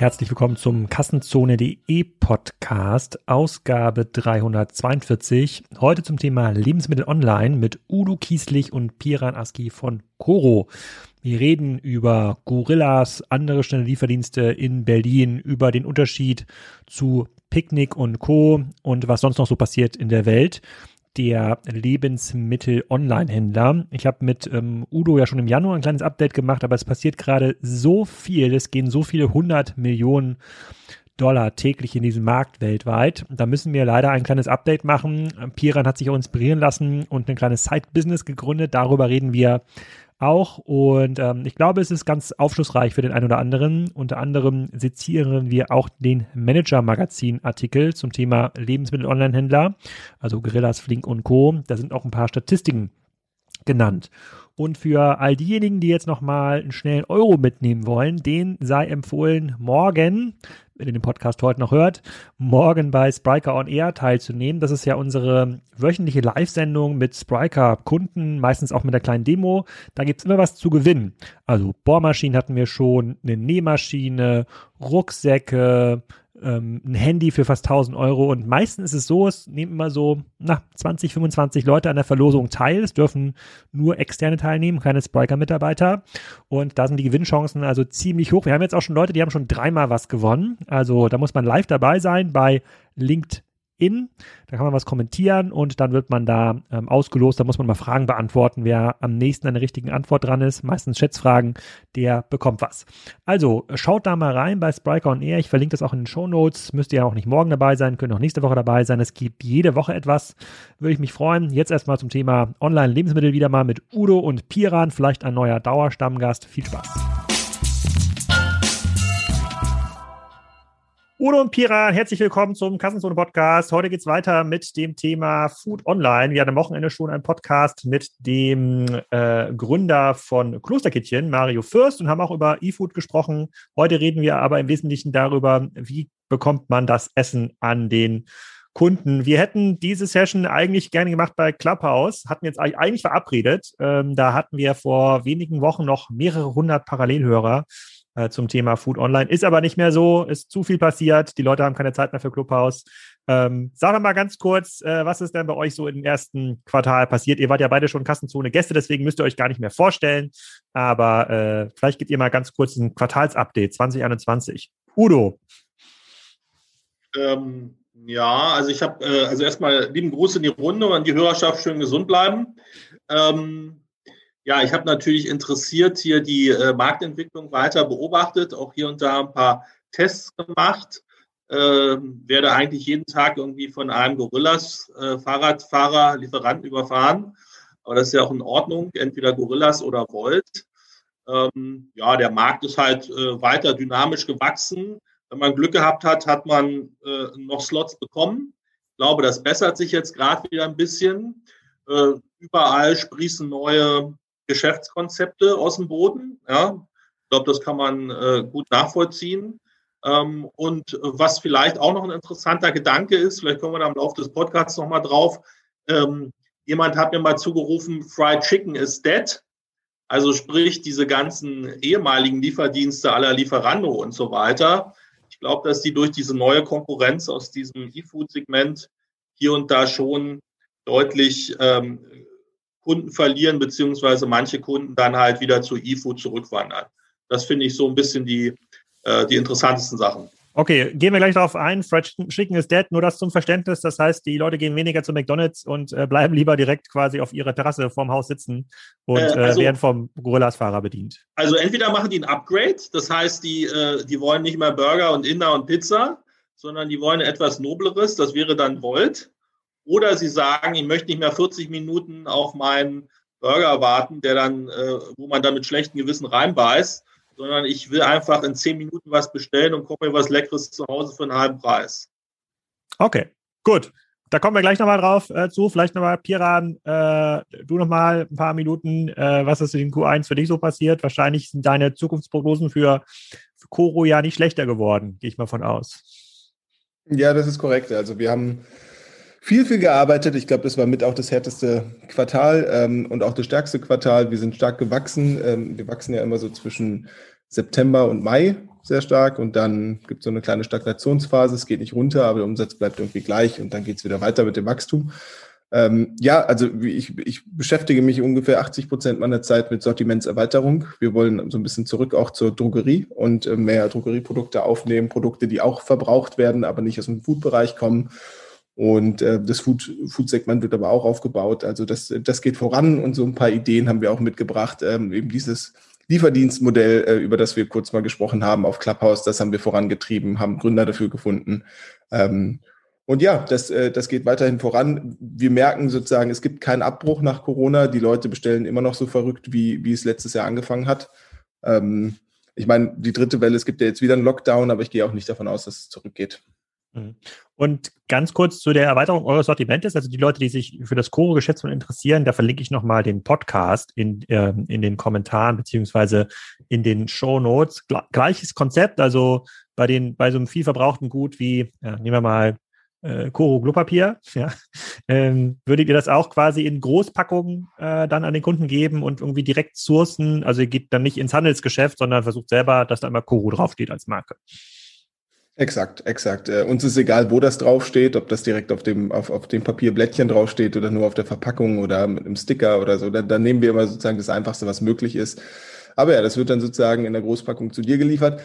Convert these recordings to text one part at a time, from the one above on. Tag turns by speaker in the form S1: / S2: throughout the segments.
S1: herzlich willkommen zum Kassenzone.de Podcast, Ausgabe 342. Heute zum Thema Lebensmittel online mit Udo Kieslich und Piran Aski von Coro. Wir reden über Gorillas, andere schnelle Lieferdienste in Berlin, über den Unterschied zu Picknick und Co. und was sonst noch so passiert in der Welt der Lebensmittel-Online-Händler. Ich habe mit ähm, Udo ja schon im Januar ein kleines Update gemacht, aber es passiert gerade so viel, es gehen so viele hundert Millionen Dollar täglich in diesem Markt weltweit. Da müssen wir leider ein kleines Update machen. Piran hat sich auch inspirieren lassen und ein kleines Side-Business gegründet. Darüber reden wir auch. Und ähm, ich glaube, es ist ganz aufschlussreich für den einen oder anderen. Unter anderem sezieren wir auch den Manager-Magazin-Artikel zum Thema Lebensmittel-Online-Händler, also Gorillas, Flink und Co. Da sind auch ein paar Statistiken genannt. Und für all diejenigen, die jetzt nochmal einen schnellen Euro mitnehmen wollen, den sei empfohlen, morgen wenn ihr den Podcast heute noch hört, morgen bei Spriker on Air teilzunehmen. Das ist ja unsere wöchentliche Live-Sendung mit Spriker-Kunden, meistens auch mit einer kleinen Demo. Da gibt es immer was zu gewinnen. Also Bohrmaschinen hatten wir schon, eine Nähmaschine, Rucksäcke, ähm, ein Handy für fast 1000 Euro und meistens ist es so, es nehmen immer so na, 20, 25 Leute an der Verlosung teil. Es dürfen nur externe teilnehmen, keine Spriker-Mitarbeiter und da sind die Gewinnchancen also ziemlich hoch. Wir haben jetzt auch schon Leute, die haben schon dreimal was gewonnen. Also da muss man live dabei sein bei LinkedIn in. Da kann man was kommentieren und dann wird man da ähm, ausgelost. Da muss man mal Fragen beantworten. Wer am nächsten an der richtigen Antwort dran ist, meistens Schätzfragen, der bekommt was. Also schaut da mal rein bei Spriker on Air. Ich verlinke das auch in den Show Notes. Müsst ihr ja auch nicht morgen dabei sein, könnt auch nächste Woche dabei sein. Es gibt jede Woche etwas. Würde ich mich freuen. Jetzt erstmal zum Thema Online-Lebensmittel wieder mal mit Udo und Piran. Vielleicht ein neuer Dauerstammgast. Viel Spaß. Udo und Pira, herzlich willkommen zum Kassenzone Podcast. Heute geht's weiter mit dem Thema Food Online. Wir hatten am Wochenende schon einen Podcast mit dem äh, Gründer von Klosterkittchen, Mario Fürst, und haben auch über E-Food gesprochen. Heute reden wir aber im Wesentlichen darüber, wie bekommt man das Essen an den Kunden. Wir hätten diese Session eigentlich gerne gemacht bei Clubhouse, hatten jetzt eigentlich verabredet. Ähm, da hatten wir vor wenigen Wochen noch mehrere hundert Parallelhörer äh, zum Thema Food Online. Ist aber nicht mehr so, ist zu viel passiert. Die Leute haben keine Zeit mehr für Clubhouse. Ähm, sag mal ganz kurz, äh, was ist denn bei euch so im ersten Quartal passiert? Ihr wart ja beide schon Kassenzone Gäste, deswegen müsst ihr euch gar nicht mehr vorstellen. Aber äh, vielleicht gebt ihr mal ganz kurz ein Quartalsupdate 2021. Udo.
S2: Ähm, ja, also ich habe, äh, also erstmal lieben Gruß in die Runde und die Hörerschaft schön gesund bleiben. Ähm, ja, ich habe natürlich interessiert hier die äh, Marktentwicklung weiter beobachtet, auch hier und da ein paar Tests gemacht. Äh, werde eigentlich jeden Tag irgendwie von einem Gorillas äh, Fahrradfahrer, Lieferanten überfahren. Aber das ist ja auch in Ordnung, entweder Gorillas oder Volt. Ähm, ja, der Markt ist halt äh, weiter dynamisch gewachsen. Wenn man Glück gehabt hat, hat man äh, noch Slots bekommen. Ich glaube, das bessert sich jetzt gerade wieder ein bisschen. Äh, überall sprießen neue Geschäftskonzepte aus dem Boden. Ja, ich glaube, das kann man äh, gut nachvollziehen. Ähm, und was vielleicht auch noch ein interessanter Gedanke ist, vielleicht kommen wir da im Laufe des Podcasts nochmal drauf. Ähm, jemand hat mir mal zugerufen, Fried Chicken is dead. Also sprich, diese ganzen ehemaligen Lieferdienste aller Lieferando und so weiter. Ich glaube, dass die durch diese neue Konkurrenz aus diesem E-Food-Segment hier und da schon deutlich ähm, Kunden verlieren, beziehungsweise manche Kunden dann halt wieder zu eFood zurückwandern. Das finde ich so ein bisschen die, äh, die interessantesten Sachen.
S1: Okay, gehen wir gleich darauf ein. Fried Chicken ist dead, nur das zum Verständnis. Das heißt, die Leute gehen weniger zu McDonalds und äh, bleiben lieber direkt quasi auf ihrer Terrasse vorm Haus sitzen und äh, äh also, werden vom Gorillas-Fahrer bedient.
S2: Also entweder machen die ein Upgrade, das heißt, die, äh, die wollen nicht mehr Burger und Inder und Pizza, sondern die wollen etwas Nobleres, das wäre dann Volt. Oder sie sagen, ich möchte nicht mehr 40 Minuten auf meinen Burger warten, der dann, äh, wo man dann mit schlechtem Gewissen reinbeißt, sondern ich will einfach in 10 Minuten was bestellen und koche mir was Leckeres zu Hause für einen halben Preis.
S1: Okay, gut. Da kommen wir gleich nochmal drauf äh, zu. Vielleicht nochmal, Piran, äh, du nochmal ein paar Minuten. Äh, was ist in Q1 für dich so passiert? Wahrscheinlich sind deine Zukunftsprognosen für, für Koro ja nicht schlechter geworden, gehe ich mal von aus.
S3: Ja, das ist korrekt. Also wir haben viel, viel gearbeitet. Ich glaube, das war mit auch das härteste Quartal ähm, und auch das stärkste Quartal. Wir sind stark gewachsen. Ähm, wir wachsen ja immer so zwischen September und Mai sehr stark und dann gibt es so eine kleine Stagnationsphase. Es geht nicht runter, aber der Umsatz bleibt irgendwie gleich und dann geht es wieder weiter mit dem Wachstum. Ähm, ja, also ich, ich beschäftige mich ungefähr 80 Prozent meiner Zeit mit Sortimentserweiterung. Wir wollen so ein bisschen zurück auch zur Drogerie und äh, mehr Drogerieprodukte aufnehmen, Produkte, die auch verbraucht werden, aber nicht aus dem Food-Bereich kommen. Und äh, das Food-Segment wird aber auch aufgebaut. Also das, das geht voran und so ein paar Ideen haben wir auch mitgebracht. Ähm, eben dieses Lieferdienstmodell, äh, über das wir kurz mal gesprochen haben auf Clubhouse, das haben wir vorangetrieben, haben Gründer dafür gefunden. Ähm, und ja, das, äh, das geht weiterhin voran. Wir merken sozusagen, es gibt keinen Abbruch nach Corona. Die Leute bestellen immer noch so verrückt, wie, wie es letztes Jahr angefangen hat. Ähm, ich meine, die dritte Welle, es gibt ja jetzt wieder einen Lockdown, aber ich gehe auch nicht davon aus, dass es zurückgeht.
S1: Mhm. Und ganz kurz zu der Erweiterung eures Sortimentes, also die Leute, die sich für das Choro-Geschäft interessieren, da verlinke ich nochmal den Podcast in, äh, in den Kommentaren beziehungsweise in den Show Notes. Gleiches Konzept, also bei den, bei so einem viel verbrauchten Gut wie, ja, nehmen wir mal äh, Koro Klopapier, ja, ähm, würdet ihr das auch quasi in Großpackungen äh, dann an den Kunden geben und irgendwie direkt sourcen? Also ihr geht dann nicht ins Handelsgeschäft, sondern versucht selber, dass da immer Koro draufsteht als Marke.
S3: Exakt, exakt. Äh, uns ist egal, wo das draufsteht, ob das direkt auf dem, auf, auf dem Papierblättchen draufsteht oder nur auf der Verpackung oder mit einem Sticker oder so. Dann, dann nehmen wir immer sozusagen das Einfachste, was möglich ist. Aber ja, das wird dann sozusagen in der Großpackung zu dir geliefert.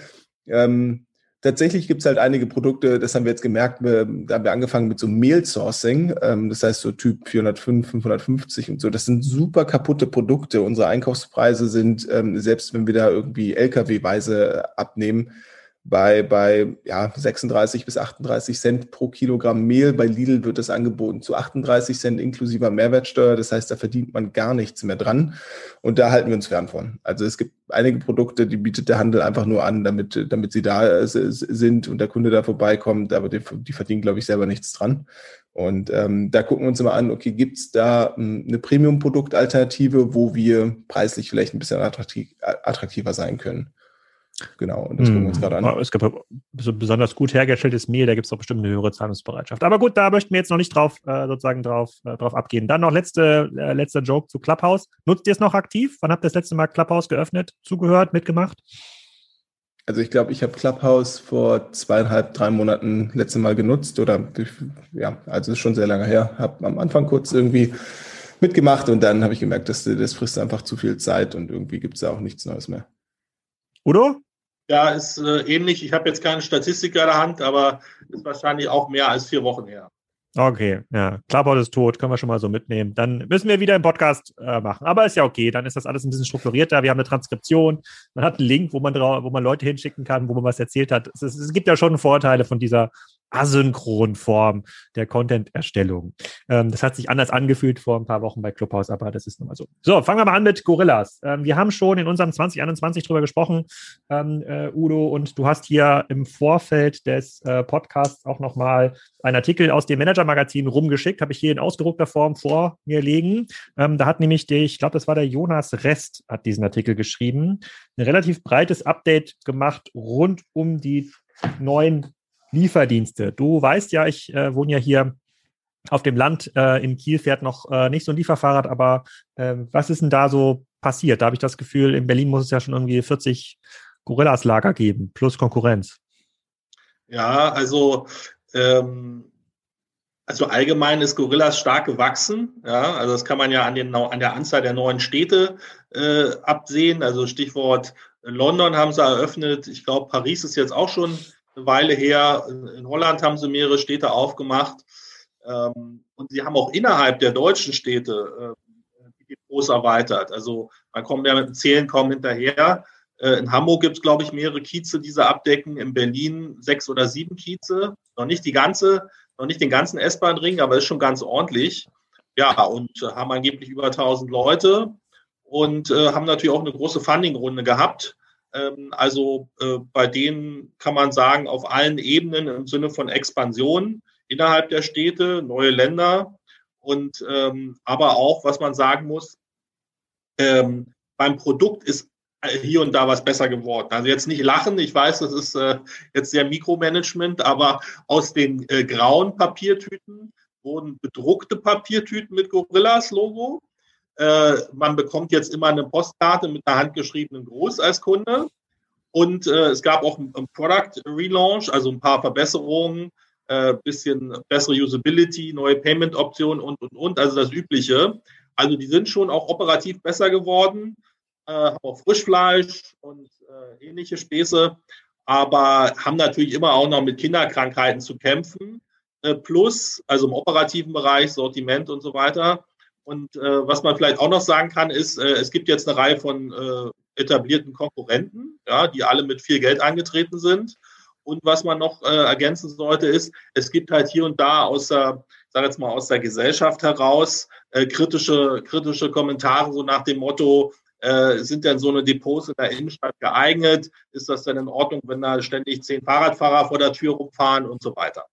S3: Ähm, tatsächlich gibt es halt einige Produkte, das haben wir jetzt gemerkt, wir, da haben wir angefangen mit so Mehl-Sourcing, ähm, das heißt so Typ 405, 550 und so. Das sind super kaputte Produkte. Unsere Einkaufspreise sind, ähm, selbst wenn wir da irgendwie LKW-weise abnehmen, bei, bei ja, 36 bis 38 Cent pro Kilogramm Mehl. Bei Lidl wird das angeboten zu 38 Cent inklusive Mehrwertsteuer. Das heißt, da verdient man gar nichts mehr dran. Und da halten wir uns fern von. Also es gibt einige Produkte, die bietet der Handel einfach nur an, damit, damit sie da äh, sind und der Kunde da vorbeikommt. Aber die, die verdienen, glaube ich, selber nichts dran. Und ähm, da gucken wir uns immer an, okay, gibt es da ähm, eine Premium-Produktalternative, wo wir preislich vielleicht ein bisschen attraktiv, attraktiver sein können. Genau, und das gucken wir uns hm. gerade an.
S1: Es gibt so besonders gut hergestelltes Mehl, da gibt es doch bestimmt eine höhere Zahlungsbereitschaft. Aber gut, da möchten wir jetzt noch nicht drauf, äh, sozusagen drauf, äh, drauf abgehen. Dann noch letzte, äh, letzter Joke zu Clubhouse. Nutzt ihr es noch aktiv? Wann habt ihr das letzte Mal Clubhouse geöffnet, zugehört, mitgemacht?
S3: Also ich glaube, ich habe Clubhouse vor zweieinhalb, drei Monaten letzte Mal genutzt oder ja, also ist schon sehr lange her. Habe am Anfang kurz irgendwie mitgemacht und dann habe ich gemerkt, dass das frisst einfach zu viel Zeit und irgendwie gibt es da auch nichts Neues mehr.
S1: Udo?
S2: Ja, ist äh, ähnlich. Ich habe jetzt keine Statistik in der Hand, aber ist wahrscheinlich auch mehr als vier Wochen her.
S1: Okay, ja. Clubhouse ist tot, können wir schon mal so mitnehmen. Dann müssen wir wieder einen Podcast äh, machen. Aber ist ja okay, dann ist das alles ein bisschen strukturierter. Wir haben eine Transkription, man hat einen Link, wo man, wo man Leute hinschicken kann, wo man was erzählt hat. Es, es, es gibt ja schon Vorteile von dieser asynchronen Form der Content-Erstellung. Ähm, das hat sich anders angefühlt vor ein paar Wochen bei Clubhouse, aber das ist nun mal so. So, fangen wir mal an mit Gorillas. Ähm, wir haben schon in unserem 2021 drüber gesprochen, ähm, äh, Udo, und du hast hier im Vorfeld des äh, Podcasts auch nochmal einen Artikel aus dem Manager-Magazin rumgeschickt, habe ich hier in ausgedruckter Form vor mir liegen. Ähm, da hat nämlich, der, ich glaube, das war der Jonas Rest, hat diesen Artikel geschrieben, ein relativ breites Update gemacht rund um die neuen Lieferdienste. Du weißt ja, ich äh, wohne ja hier auf dem Land. Äh, in Kiel fährt noch äh, nicht so ein Lieferfahrrad, aber äh, was ist denn da so passiert? Da habe ich das Gefühl, in Berlin muss es ja schon irgendwie 40 Gorillas-Lager geben, plus Konkurrenz.
S2: Ja, also ähm, also allgemein ist Gorillas stark gewachsen. Ja, also das kann man ja an, den, an der Anzahl der neuen Städte äh, absehen. Also Stichwort London haben sie eröffnet. Ich glaube, Paris ist jetzt auch schon eine Weile her. In Holland haben sie mehrere Städte aufgemacht. Ähm, und sie haben auch innerhalb der deutschen Städte äh, die Depots erweitert. Also man kommt ja mit dem Zählen kaum hinterher. Äh, in Hamburg gibt es, glaube ich, mehrere Kieze, die sie abdecken. In Berlin sechs oder sieben Kieze. Noch nicht die ganze, noch nicht den ganzen S-Bahn-Ring, aber ist schon ganz ordentlich. Ja, und äh, haben angeblich über 1000 Leute und äh, haben natürlich auch eine große Funding-Runde gehabt. Ähm, also äh, bei denen kann man sagen, auf allen Ebenen im Sinne von Expansion innerhalb der Städte, neue Länder und ähm, aber auch, was man sagen muss, ähm, beim Produkt ist hier und da was besser geworden. Also jetzt nicht lachen, ich weiß, das ist äh, jetzt sehr Mikromanagement, aber aus den äh, grauen Papiertüten wurden bedruckte Papiertüten mit Gorillas Logo äh, man bekommt jetzt immer eine Postkarte mit einer handgeschriebenen Gruß als Kunde. Und äh, es gab auch ein, ein Product Relaunch, also ein paar Verbesserungen, äh, bisschen bessere Usability, neue Payment-Optionen und, und, und, also das Übliche. Also die sind schon auch operativ besser geworden, äh, haben auch Frischfleisch und äh, ähnliche Späße, aber haben natürlich immer auch noch mit Kinderkrankheiten zu kämpfen. Äh, plus, also im operativen Bereich, Sortiment und so weiter. Und äh, was man vielleicht auch noch sagen kann, ist, äh, es gibt jetzt eine Reihe von äh, etablierten Konkurrenten, ja, die alle mit viel Geld angetreten sind. Und was man noch äh, ergänzen sollte, ist, es gibt halt hier und da aus der, sag jetzt mal, aus der Gesellschaft heraus äh, kritische, kritische Kommentare, so nach dem Motto, äh, sind denn so eine Depots in der Innenstadt geeignet? Ist das denn in Ordnung, wenn da ständig zehn Fahrradfahrer vor der Tür rumfahren und so weiter?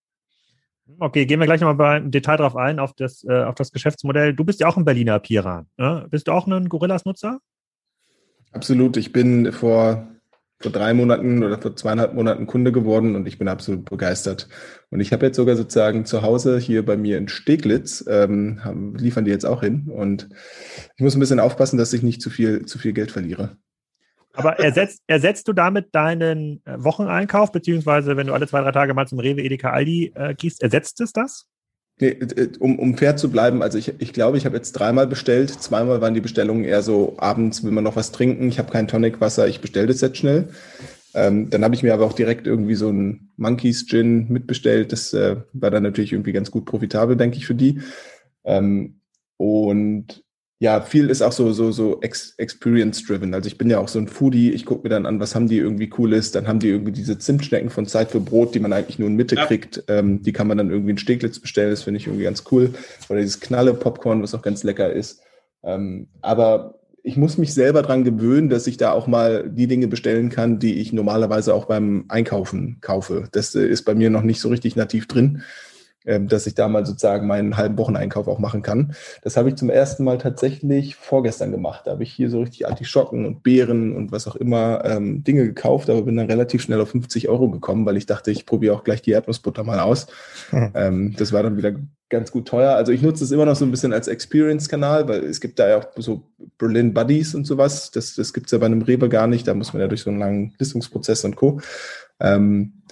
S1: Okay, gehen wir gleich nochmal im Detail drauf ein, auf das, äh, auf das Geschäftsmodell. Du bist ja auch ein Berliner Piran. Ne? Bist du auch ein Gorillas-Nutzer?
S3: Absolut. Ich bin vor, vor drei Monaten oder vor zweieinhalb Monaten Kunde geworden und ich bin absolut begeistert. Und ich habe jetzt sogar sozusagen zu Hause hier bei mir in Steglitz, ähm, haben, liefern die jetzt auch hin. Und ich muss ein bisschen aufpassen, dass ich nicht zu viel, zu viel Geld verliere.
S1: Aber ersetzt, ersetzt du damit deinen äh, Wocheneinkauf, beziehungsweise wenn du alle zwei, drei Tage mal zum Rewe, Edeka, Aldi äh, gehst, ersetzt es das?
S3: Nee, um, um fair zu bleiben, also ich, ich glaube, ich habe jetzt dreimal bestellt. Zweimal waren die Bestellungen eher so, abends will man noch was trinken, ich habe kein Tonicwasser, ich bestelle das jetzt schnell. Ähm, dann habe ich mir aber auch direkt irgendwie so ein Monkeys Gin mitbestellt. Das äh, war dann natürlich irgendwie ganz gut profitabel, denke ich, für die. Ähm, und ja, viel ist auch so, so, so experience-driven. Also ich bin ja auch so ein Foodie. Ich gucke mir dann an, was haben die irgendwie Cooles. Dann haben die irgendwie diese Zimtschnecken von Zeit für Brot, die man eigentlich nur in Mitte ja. kriegt. Ähm, die kann man dann irgendwie in Steglitz bestellen. Das finde ich irgendwie ganz cool. Oder dieses Knalle-Popcorn, was auch ganz lecker ist. Ähm, aber ich muss mich selber dran gewöhnen, dass ich da auch mal die Dinge bestellen kann, die ich normalerweise auch beim Einkaufen kaufe. Das äh, ist bei mir noch nicht so richtig nativ drin. Ähm, dass ich da mal sozusagen meinen halben Wocheneinkauf auch machen kann. Das habe ich zum ersten Mal tatsächlich vorgestern gemacht. Da habe ich hier so richtig Artischocken und Beeren und was auch immer ähm, Dinge gekauft, aber bin dann relativ schnell auf 50 Euro gekommen, weil ich dachte, ich probiere auch gleich die Erdnussbutter mal aus. Hm. Ähm, das war dann wieder ganz gut teuer. Also ich nutze es immer noch so ein bisschen als Experience-Kanal, weil es gibt da ja auch so Berlin Buddies und sowas. Das, das gibt es ja bei einem Rewe gar nicht. Da muss man ja durch so einen langen Listungsprozess und Co. Ähm,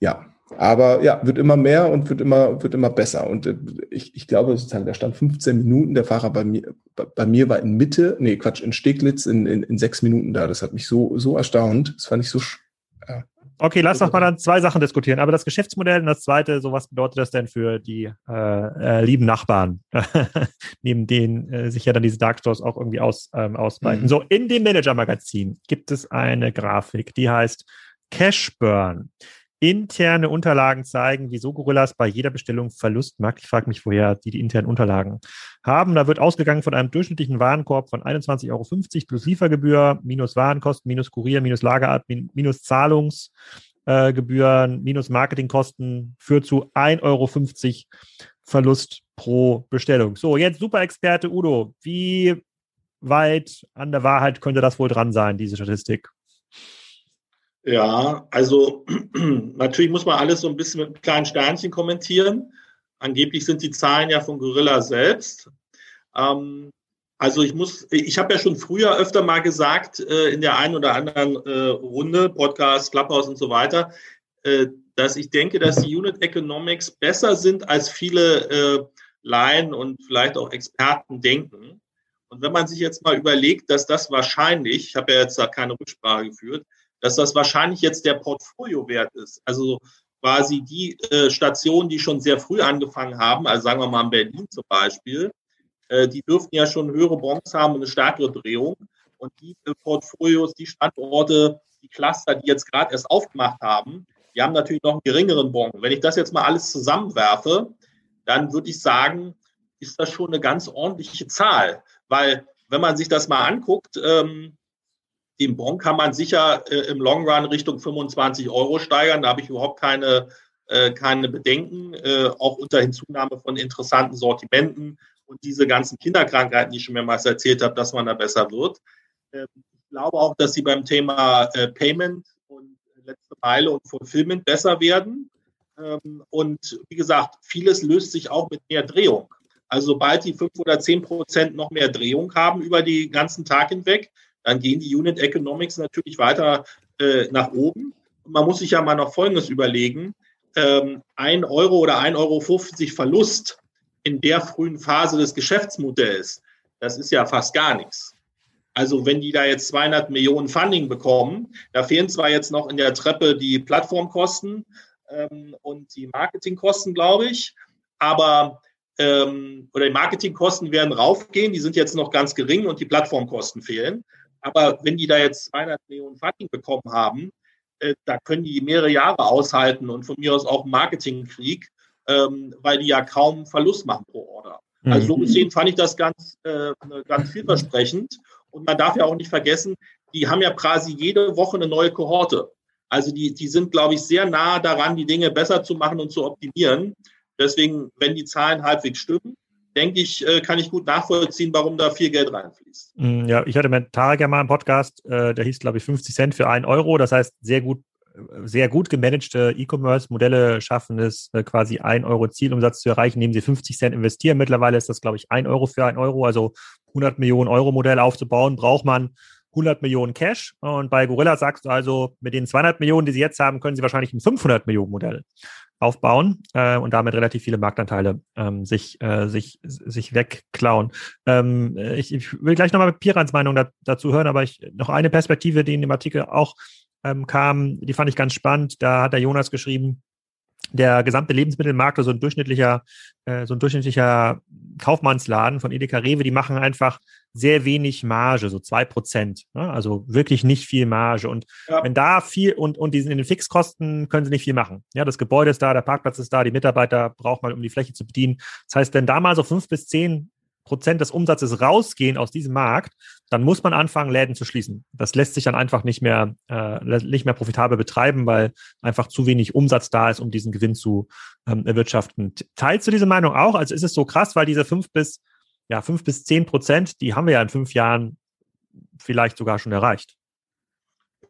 S3: ja, aber ja, wird immer mehr und wird immer, wird immer besser. Und äh, ich, ich glaube sozusagen, da stand 15 Minuten, der Fahrer bei mir, bei mir war in Mitte, nee, Quatsch, in Steglitz in, in, in sechs Minuten da. Das hat mich so, so erstaunt. Das fand ich so.
S1: Ja. Okay, lass doch mal dann zwei Sachen diskutieren. Aber das Geschäftsmodell und das zweite, so was bedeutet das denn für die äh, äh, lieben Nachbarn, neben denen äh, sich ja dann diese Dark Stores auch irgendwie aus, ähm, ausbreiten. Mhm. So, in dem Manager-Magazin gibt es eine Grafik, die heißt Cash Burn. Interne Unterlagen zeigen, wieso Gorillas bei jeder Bestellung Verlust macht. Ich frage mich, woher die die internen Unterlagen haben. Da wird ausgegangen von einem durchschnittlichen Warenkorb von 21,50 Euro plus Liefergebühr, minus Warenkosten, minus Kurier, minus Lagerart, minus Zahlungsgebühren, äh, minus Marketingkosten, führt zu 1,50 Euro Verlust pro Bestellung. So, jetzt Superexperte Udo. Wie weit an der Wahrheit könnte das wohl dran sein, diese Statistik?
S2: Ja, also natürlich muss man alles so ein bisschen mit kleinen Sternchen kommentieren. Angeblich sind die Zahlen ja von Gorilla selbst. Ähm, also ich muss, ich habe ja schon früher öfter mal gesagt, äh, in der einen oder anderen äh, Runde, Podcast, Clubhouse und so weiter, äh, dass ich denke, dass die Unit Economics besser sind, als viele äh, Laien und vielleicht auch Experten denken. Und wenn man sich jetzt mal überlegt, dass das wahrscheinlich, ich habe ja jetzt da keine Rücksprache geführt, dass das wahrscheinlich jetzt der Portfoliowert ist. Also quasi die äh, Stationen, die schon sehr früh angefangen haben, also sagen wir mal in Berlin zum Beispiel, äh, die dürften ja schon höhere Bronze haben und eine stärkere Drehung. Und die äh, Portfolios, die Standorte, die Cluster, die jetzt gerade erst aufgemacht haben, die haben natürlich noch einen geringeren Bon. Wenn ich das jetzt mal alles zusammenwerfe, dann würde ich sagen, ist das schon eine ganz ordentliche Zahl. Weil wenn man sich das mal anguckt, ähm, den Bon kann man sicher äh, im Long Run Richtung 25 Euro steigern. Da habe ich überhaupt keine, äh, keine Bedenken, äh, auch unter Hinzunahme von interessanten Sortimenten und diese ganzen Kinderkrankheiten, die ich schon mehrmals erzählt habe, dass man da besser wird. Ähm, ich glaube auch, dass sie beim Thema äh, Payment und letzte Meile und Fulfillment besser werden. Ähm, und wie gesagt, vieles löst sich auch mit mehr Drehung. Also sobald die fünf oder zehn Prozent noch mehr Drehung haben über den ganzen Tag hinweg, dann gehen die Unit Economics natürlich weiter äh, nach oben. man muss sich ja mal noch Folgendes überlegen. Ähm, ein Euro oder 1,50 Euro Verlust in der frühen Phase des Geschäftsmodells, das ist ja fast gar nichts. Also wenn die da jetzt 200 Millionen Funding bekommen, da fehlen zwar jetzt noch in der Treppe die Plattformkosten ähm, und die Marketingkosten, glaube ich, aber ähm, oder die Marketingkosten werden raufgehen, die sind jetzt noch ganz gering und die Plattformkosten fehlen. Aber wenn die da jetzt 200 Millionen Funding bekommen haben, äh, da können die mehrere Jahre aushalten und von mir aus auch Marketingkrieg, ähm, weil die ja kaum Verlust machen pro Order. Mhm. Also so gesehen fand ich das ganz, äh, ganz vielversprechend. Und man darf ja auch nicht vergessen, die haben ja quasi jede Woche eine neue Kohorte. Also die, die sind, glaube ich, sehr nah daran, die Dinge besser zu machen und zu optimieren. Deswegen, wenn die Zahlen halbwegs stimmen, denke ich, äh, kann ich gut nachvollziehen, warum da viel Geld reinfließt.
S1: Mm, ja, ich hatte mit Tarek ja mal einen Podcast, äh, der hieß, glaube ich, 50 Cent für einen Euro. Das heißt, sehr gut, sehr gut gemanagte E-Commerce-Modelle schaffen es, äh, quasi ein Euro Zielumsatz zu erreichen, indem sie 50 Cent investieren. Mittlerweile ist das, glaube ich, ein Euro für ein Euro. Also 100 Millionen Euro Modell aufzubauen, braucht man 100 Millionen Cash. Und bei Gorilla sagst du also, mit den 200 Millionen, die sie jetzt haben, können sie wahrscheinlich ein 500 Millionen Modell aufbauen äh, und damit relativ viele Marktanteile ähm, sich, äh, sich, sich wegklauen. Ähm, ich, ich will gleich nochmal Pirans Meinung da, dazu hören, aber ich noch eine Perspektive, die in dem Artikel auch ähm, kam, die fand ich ganz spannend. Da hat der Jonas geschrieben, der gesamte Lebensmittelmarkt, also ein durchschnittlicher, äh, so ein durchschnittlicher Kaufmannsladen von Edeka Rewe, die machen einfach sehr wenig Marge, so zwei Prozent. Ne? Also wirklich nicht viel Marge. Und ja. wenn da viel und, und diesen in den Fixkosten können sie nicht viel machen. Ja, das Gebäude ist da, der Parkplatz ist da, die Mitarbeiter braucht man, um die Fläche zu bedienen. Das heißt, wenn da mal so fünf bis zehn Prozent des Umsatzes rausgehen aus diesem Markt, dann muss man anfangen, Läden zu schließen. Das lässt sich dann einfach nicht mehr, äh, nicht mehr profitabel betreiben, weil einfach zu wenig Umsatz da ist, um diesen Gewinn zu ähm, erwirtschaften. Teilst du diese Meinung auch? Also ist es so krass, weil diese fünf bis, ja, fünf bis zehn Prozent, die haben wir ja in fünf Jahren vielleicht sogar schon erreicht.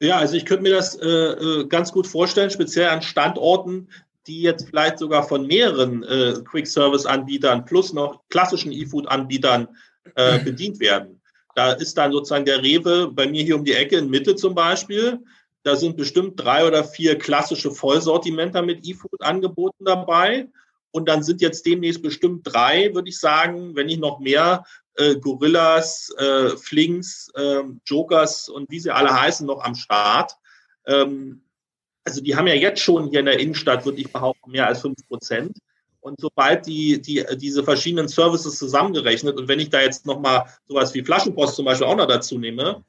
S2: Ja, also ich könnte mir das äh, äh ganz gut vorstellen, speziell an Standorten, die jetzt vielleicht sogar von mehreren äh, Quick-Service-Anbietern plus noch klassischen E-Food-Anbietern äh, bedient werden. Da ist dann sozusagen der Rewe bei mir hier um die Ecke in Mitte zum Beispiel. Da sind bestimmt drei oder vier klassische Vollsortimenter mit E-Food angeboten dabei. Und dann sind jetzt demnächst bestimmt drei, würde ich sagen, wenn nicht noch mehr, äh, Gorillas, äh, Flinks, äh, Jokers und wie sie alle heißen, noch am Start. Ähm, also die haben ja jetzt schon hier in der Innenstadt, würde ich behaupten, mehr als fünf Prozent. Und sobald die, die, diese verschiedenen Services zusammengerechnet, und wenn ich da jetzt nochmal sowas wie Flaschenpost zum Beispiel auch noch dazu nehme,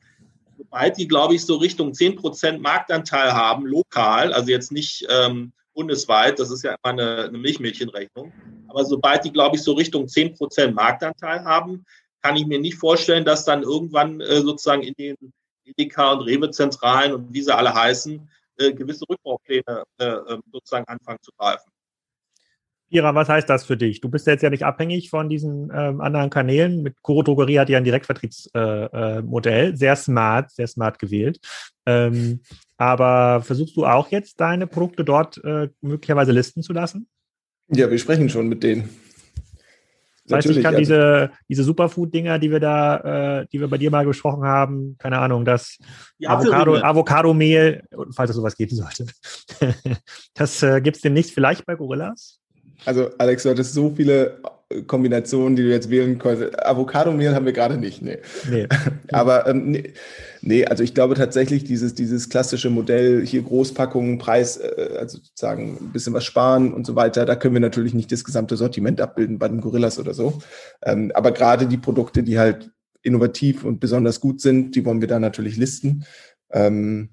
S2: sobald die, glaube ich, so Richtung zehn Prozent Marktanteil haben, lokal, also jetzt nicht ähm, bundesweit, das ist ja immer eine, eine Milchmädchenrechnung, aber sobald die, glaube ich, so Richtung zehn Prozent Marktanteil haben, kann ich mir nicht vorstellen, dass dann irgendwann äh, sozusagen in den Edeka und Rewe-Zentralen und wie sie alle heißen, äh, gewisse Rückbaupläne äh, ähm, sozusagen anfangen zu greifen.
S1: Ira, was heißt das für dich? Du bist jetzt ja nicht abhängig von diesen ähm, anderen Kanälen. Mit Kuro Drogerie hat ja ein Direktvertriebsmodell. Äh, äh, sehr smart, sehr smart gewählt. Ähm, aber versuchst du auch jetzt deine Produkte dort äh, möglicherweise listen zu lassen?
S3: Ja, wir sprechen schon mit denen.
S1: Das heißt, ich kann ja. diese, diese Superfood-Dinger, die wir da, äh, die wir bei dir mal besprochen haben, keine Ahnung, das Avocado, Avocado-Mehl, falls es sowas geben sollte. das äh, gibt es demnächst vielleicht bei Gorillas?
S3: Also, Alex, du hattest so viele Kombinationen, die du jetzt wählen konntest. Avocado-Mehl haben wir gerade nicht, nee. nee. Aber ähm, nee, nee, also ich glaube tatsächlich, dieses, dieses klassische Modell, hier Großpackungen, Preis, äh, also sozusagen ein bisschen was sparen und so weiter, da können wir natürlich nicht das gesamte Sortiment abbilden bei den Gorillas oder so. Ähm, aber gerade die Produkte, die halt innovativ und besonders gut sind, die wollen wir da natürlich listen. Ähm,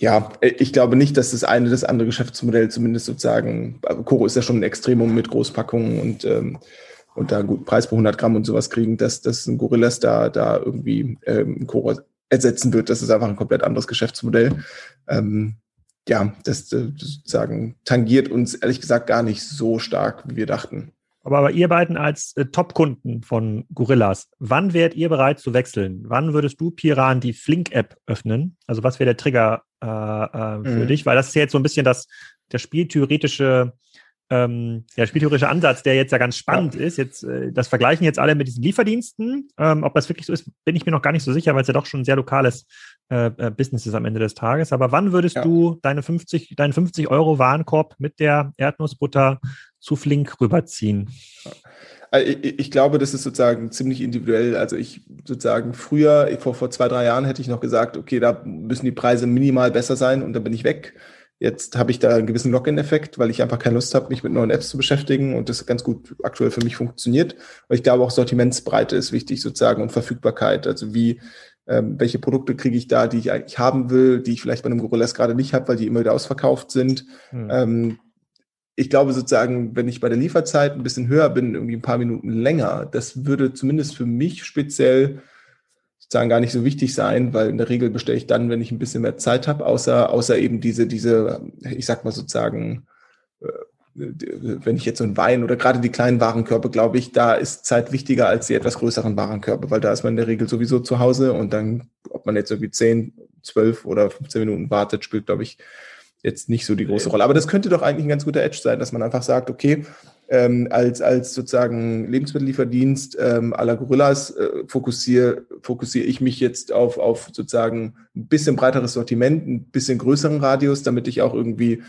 S3: ja, ich glaube nicht, dass das eine das andere Geschäftsmodell zumindest sozusagen, also Coro ist ja schon ein Extremum mit Großpackungen und, ähm, und da einen guten Preis pro 100 Gramm und sowas kriegen, dass, dass ein Gorillas da, da irgendwie ähm, Coro ersetzen wird. Das ist einfach ein komplett anderes Geschäftsmodell. Ähm, ja, das, das sozusagen tangiert uns ehrlich gesagt gar nicht so stark, wie wir dachten.
S1: Aber, aber ihr beiden als äh, Top-Kunden von Gorillas, wann wärt ihr bereit zu wechseln? Wann würdest du, Piran, die Flink-App öffnen? Also was wäre der Trigger äh, äh, für mhm. dich? Weil das ist ja jetzt so ein bisschen das, der spieltheoretische ähm, ja, spieltheoretische Ansatz, der jetzt ja ganz spannend ja. ist. Jetzt, äh, das vergleichen jetzt alle mit diesen Lieferdiensten. Ähm, ob das wirklich so ist, bin ich mir noch gar nicht so sicher, weil es ja doch schon ein sehr lokales äh, äh Business ist am Ende des Tages. Aber wann würdest ja. du deine 50, deinen 50 Euro Warenkorb mit der Erdnussbutter zu Flink rüberziehen?
S3: Ich, ich, glaube, das ist sozusagen ziemlich individuell. Also ich sozusagen früher, vor, vor zwei, drei Jahren hätte ich noch gesagt, okay, da müssen die Preise minimal besser sein und dann bin ich weg. Jetzt habe ich da einen gewissen Login-Effekt, weil ich einfach keine Lust habe, mich mit neuen Apps zu beschäftigen und das ganz gut aktuell für mich funktioniert. Aber ich glaube auch Sortimentsbreite ist wichtig sozusagen und Verfügbarkeit. Also wie, ähm, welche Produkte kriege ich da, die ich eigentlich haben will, die ich vielleicht bei einem Gorillas gerade nicht habe, weil die immer wieder ausverkauft sind. Hm. Ähm, ich glaube sozusagen, wenn ich bei der Lieferzeit ein bisschen höher bin, irgendwie ein paar Minuten länger, das würde zumindest für mich speziell sozusagen gar nicht so wichtig sein, weil in der Regel bestelle ich dann, wenn ich ein bisschen mehr Zeit habe, außer, außer eben diese, diese, ich sag mal sozusagen, äh, wenn ich jetzt so ein Wein oder gerade die kleinen Warenkörbe, glaube ich, da ist Zeit wichtiger als die etwas größeren Warenkörbe, weil da ist man in der Regel sowieso zu Hause und dann, ob man jetzt irgendwie 10, 12 oder 15 Minuten wartet, spielt, glaube ich, jetzt nicht so die große Rolle. Aber das könnte doch eigentlich ein ganz guter Edge sein, dass man einfach sagt, okay, ähm, als, als sozusagen Lebensmittellieferdienst ähm, à la Gorillas äh, fokussiere fokussiere ich mich jetzt auf, auf sozusagen ein bisschen breiteres Sortiment, ein bisschen größeren Radius, damit ich auch irgendwie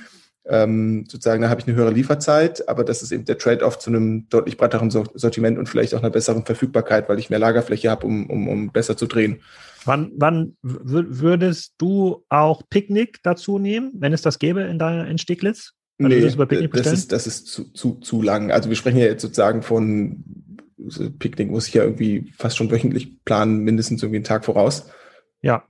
S3: ähm, sozusagen, da habe ich eine höhere Lieferzeit, aber das ist eben der Trade-off zu einem deutlich breiteren Sortiment und vielleicht auch einer besseren Verfügbarkeit, weil ich mehr Lagerfläche habe, um, um, um besser zu drehen.
S1: Wann, wann würdest du auch Picknick dazu nehmen, wenn es das gäbe in deiner in Steglitz?
S3: Also nee, das ist, das ist zu, zu, zu lang. Also wir sprechen ja jetzt sozusagen von Picknick muss ich ja irgendwie fast schon wöchentlich planen, mindestens irgendwie einen Tag voraus.
S1: Ja,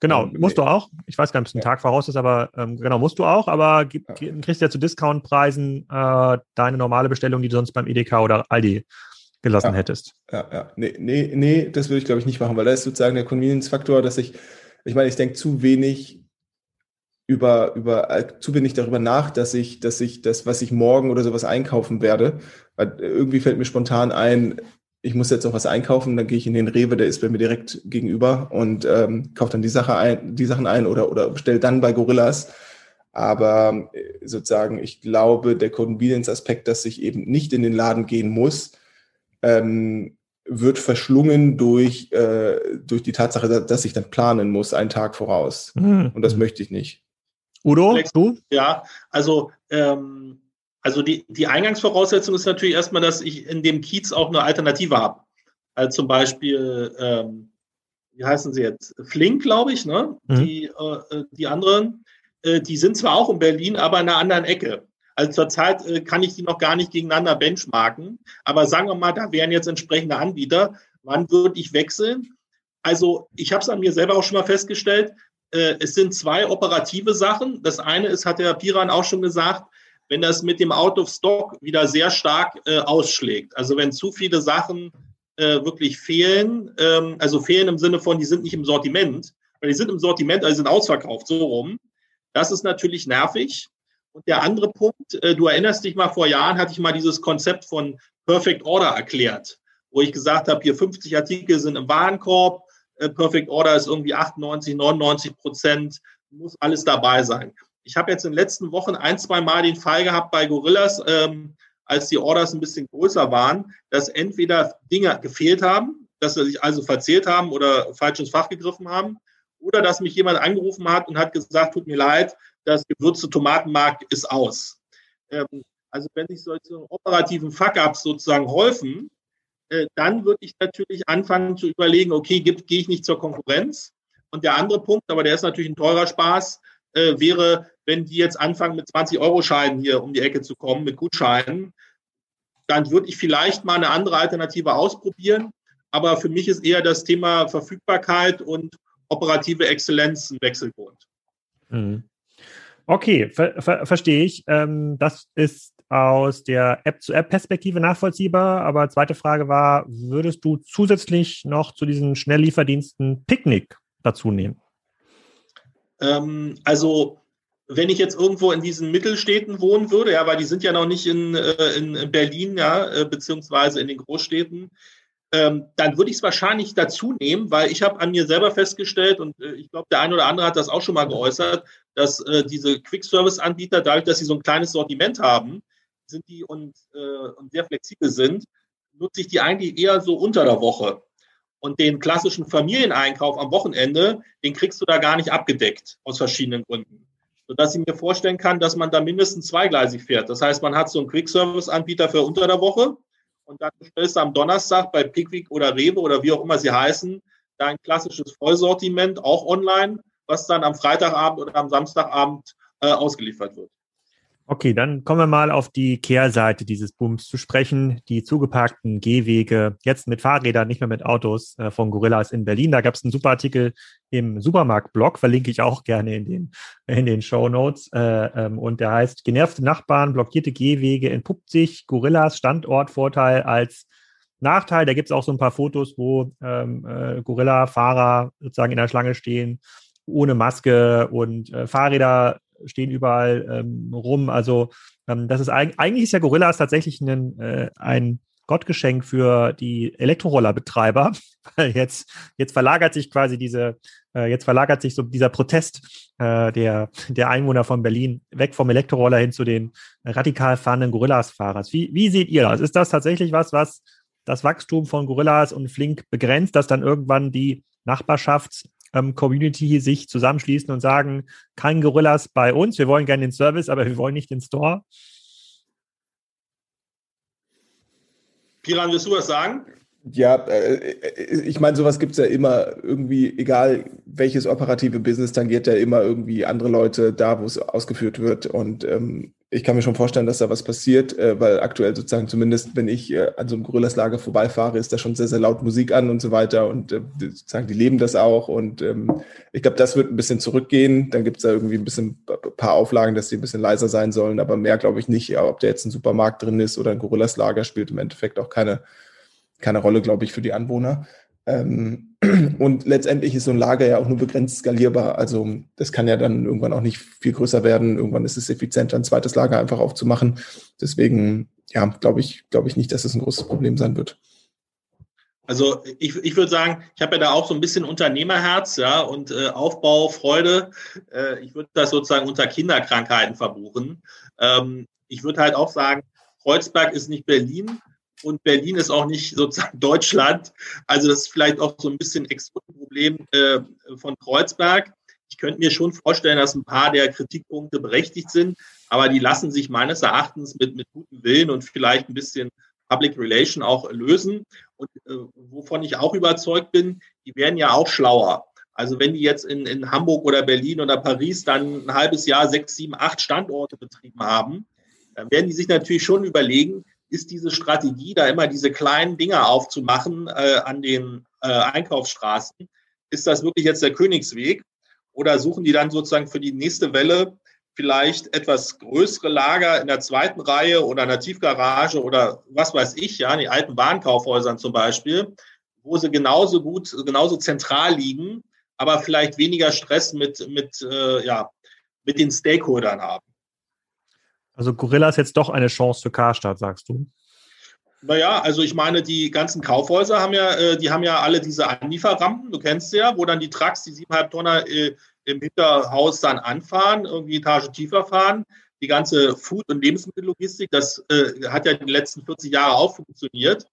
S1: genau. Ähm, musst du auch. Ich weiß gar nicht, ob es ein. Tag voraus ist, aber ähm, genau, musst du auch. Aber kriegst ja zu Discountpreisen äh, deine normale Bestellung, die du sonst beim EDK oder Aldi gelassen
S3: ja.
S1: hättest.
S3: Ja, ja. Nee, nee, nee, das würde ich, glaube ich, nicht machen, weil da ist sozusagen der Convenience-Faktor, dass ich, ich meine, ich denke zu wenig über, über äh, zu wenig darüber nach, dass ich, dass ich das, was ich morgen oder sowas einkaufen werde. Weil irgendwie fällt mir spontan ein, ich muss jetzt noch was einkaufen, dann gehe ich in den Rewe, der ist bei mir direkt gegenüber und ähm, kaufe dann die Sache ein, die Sachen ein oder, oder bestelle dann bei Gorillas. Aber äh, sozusagen, ich glaube, der Convenience-Aspekt, dass ich eben nicht in den Laden gehen muss, ähm, wird verschlungen durch, äh, durch die Tatsache, dass ich dann planen muss, einen Tag voraus. Mhm. Und das möchte ich nicht.
S2: Udo, du? Ja, also, ähm, also die, die Eingangsvoraussetzung ist natürlich erstmal, dass ich in dem Kiez auch eine Alternative habe. Also zum Beispiel, ähm, wie heißen sie jetzt? Flink, glaube ich, ne? Mhm. Die, äh, die anderen, äh, die sind zwar auch in Berlin, aber in einer anderen Ecke. Also zurzeit äh, kann ich die noch gar nicht gegeneinander benchmarken. Aber sagen wir mal, da wären jetzt entsprechende Anbieter. Wann würde ich wechseln? Also ich habe es an mir selber auch schon mal festgestellt äh, es sind zwei operative Sachen. Das eine ist, hat der Piran auch schon gesagt, wenn das mit dem Out of Stock wieder sehr stark äh, ausschlägt. Also wenn zu viele Sachen äh, wirklich fehlen, ähm, also fehlen im Sinne von, die sind nicht im Sortiment, weil die sind im Sortiment, also sind ausverkauft, so rum. Das ist natürlich nervig. Und der andere Punkt, äh, du erinnerst dich mal, vor Jahren hatte ich mal dieses Konzept von Perfect Order erklärt, wo ich gesagt habe, hier 50 Artikel sind im Warenkorb, äh, Perfect Order ist irgendwie 98, 99 Prozent, muss alles dabei sein. Ich habe jetzt in den letzten Wochen ein, zwei Mal den Fall gehabt bei Gorillas, ähm, als die Orders ein bisschen größer waren, dass entweder Dinge gefehlt haben, dass sie sich also verzählt haben oder falsch ins Fach gegriffen haben, oder dass mich jemand angerufen hat und hat gesagt, tut mir leid, das gewürzte Tomatenmark ist aus. Ähm, also wenn sich solche operativen Fuck-ups sozusagen häufen, äh, dann würde ich natürlich anfangen zu überlegen, okay, gehe ich nicht zur Konkurrenz? Und der andere Punkt, aber der ist natürlich ein teurer Spaß, äh, wäre, wenn die jetzt anfangen mit 20-Euro-Scheinen hier um die Ecke zu kommen, mit Gutscheinen, dann würde ich vielleicht mal eine andere Alternative ausprobieren. Aber für mich ist eher das Thema Verfügbarkeit und operative Exzellenz ein Wechselgrund.
S1: Mhm. Okay, ver ver verstehe ich. Ähm, das ist aus der App-zu-App-Perspektive nachvollziehbar. Aber zweite Frage war, würdest du zusätzlich noch zu diesen Schnelllieferdiensten Picknick dazu nehmen?
S2: Ähm, also wenn ich jetzt irgendwo in diesen Mittelstädten wohnen würde, ja, weil die sind ja noch nicht in, äh, in Berlin, ja, äh, beziehungsweise in den Großstädten, ähm, dann würde ich es wahrscheinlich dazu nehmen, weil ich habe an mir selber festgestellt und äh, ich glaube, der eine oder andere hat das auch schon mal geäußert, dass äh, diese Quick-Service-Anbieter, dadurch, dass sie so ein kleines Sortiment haben, sind die und, äh, und sehr flexibel sind, nutze ich die eigentlich eher so unter der Woche. Und den klassischen Familieneinkauf am Wochenende, den kriegst du da gar nicht abgedeckt, aus verschiedenen Gründen. Sodass ich mir vorstellen kann, dass man da mindestens zweigleisig fährt. Das heißt, man hat so einen Quick-Service-Anbieter für unter der Woche und dann stellst du am Donnerstag bei Pickwick oder Rewe oder wie auch immer sie heißen, da ein klassisches Vollsortiment, auch online, was dann am Freitagabend oder am Samstagabend äh, ausgeliefert wird.
S1: Okay, dann kommen wir mal auf die Kehrseite dieses Booms zu sprechen. Die zugeparkten Gehwege, jetzt mit Fahrrädern, nicht mehr mit Autos äh, von Gorillas in Berlin. Da gab es einen super Artikel im Supermarkt-Blog, verlinke ich auch gerne in den, in den Show Notes. Äh, ähm, und der heißt, genervte Nachbarn, blockierte Gehwege, entpuppt sich Gorillas Standortvorteil als Nachteil. Da gibt es auch so ein paar Fotos, wo ähm, äh, Gorilla-Fahrer sozusagen in der Schlange stehen, ohne Maske und äh, Fahrräder stehen überall ähm, rum. Also ähm, das ist eigentlich ist ja Gorillas tatsächlich ein, äh, ein Gottgeschenk für die Elektrorollerbetreiber, jetzt, jetzt verlagert sich quasi diese, äh, jetzt verlagert sich so dieser Protest äh, der, der Einwohner von Berlin weg vom Elektroroller hin zu den radikal fahrenden Gorillas-Fahrers. Wie, wie seht ihr das? Ist das tatsächlich was, was das Wachstum von Gorillas und Flink begrenzt, dass dann irgendwann die Nachbarschaft ähm, Community sich zusammenschließen und sagen, kein Gorillas bei uns, wir wollen gerne den Service, aber wir wollen nicht den Store?
S2: Piran, willst du was sagen?
S3: Ja, äh, ich meine, sowas gibt es ja immer irgendwie, egal welches operative Business tangiert, ja immer irgendwie andere Leute da, wo es ausgeführt wird. Und ähm, ich kann mir schon vorstellen, dass da was passiert, äh, weil aktuell sozusagen zumindest, wenn ich äh, an so einem Gorillas-Lager vorbeifahre, ist da schon sehr, sehr laut Musik an und so weiter. Und äh, sozusagen, die leben das auch. Und ähm, ich glaube, das wird ein bisschen zurückgehen. Dann gibt es da irgendwie ein bisschen ein paar Auflagen, dass die ein bisschen leiser sein sollen. Aber mehr glaube ich nicht. Ob da jetzt ein Supermarkt drin ist oder ein Gorillas-Lager, spielt im Endeffekt auch keine keine Rolle, glaube ich, für die Anwohner. Ähm, und letztendlich ist so ein Lager ja auch nur begrenzt skalierbar. Also das kann ja dann irgendwann auch nicht viel größer werden. Irgendwann ist es effizienter, ein zweites Lager einfach aufzumachen. Deswegen, ja, glaube ich, glaube ich nicht, dass es ein großes Problem sein wird.
S2: Also ich, ich würde sagen, ich habe ja da auch so ein bisschen Unternehmerherz, ja, und äh, Aufbaufreude. Äh, ich würde das sozusagen unter Kinderkrankheiten verbuchen. Ähm, ich würde halt auch sagen, Kreuzberg ist nicht Berlin, und Berlin ist auch nicht sozusagen Deutschland. Also das ist vielleicht auch so ein bisschen Exportproblem äh, von Kreuzberg. Ich könnte mir schon vorstellen, dass ein paar der Kritikpunkte berechtigt sind, aber die lassen sich meines Erachtens mit, mit gutem Willen und vielleicht ein bisschen Public Relation auch lösen. Und äh, wovon ich auch überzeugt bin, die werden ja auch schlauer. Also wenn die jetzt in, in Hamburg oder Berlin oder Paris dann ein halbes Jahr sechs, sieben, acht Standorte betrieben haben, dann werden die sich natürlich schon überlegen, ist diese Strategie, da immer diese kleinen Dinger aufzumachen äh, an den äh, Einkaufsstraßen, ist das wirklich jetzt der Königsweg? Oder suchen die dann sozusagen für die nächste Welle vielleicht etwas größere Lager in der zweiten Reihe oder in der Tiefgarage oder was weiß ich, ja, in den alten Warenkaufhäusern zum Beispiel, wo sie genauso gut, genauso zentral liegen, aber vielleicht weniger Stress mit, mit, äh, ja, mit den Stakeholdern haben.
S1: Also Gorilla ist jetzt doch eine Chance für Karstadt, sagst du?
S2: Naja, also ich meine, die ganzen Kaufhäuser haben ja, äh, die haben ja alle diese Anlieferrampen, du kennst sie ja, wo dann die Trucks, die siebeneinhalb Tonner äh, im Hinterhaus dann anfahren, irgendwie Etage tiefer fahren. Die ganze Food- und Lebensmittellogistik, das äh, hat ja die letzten 40 Jahre auch funktioniert.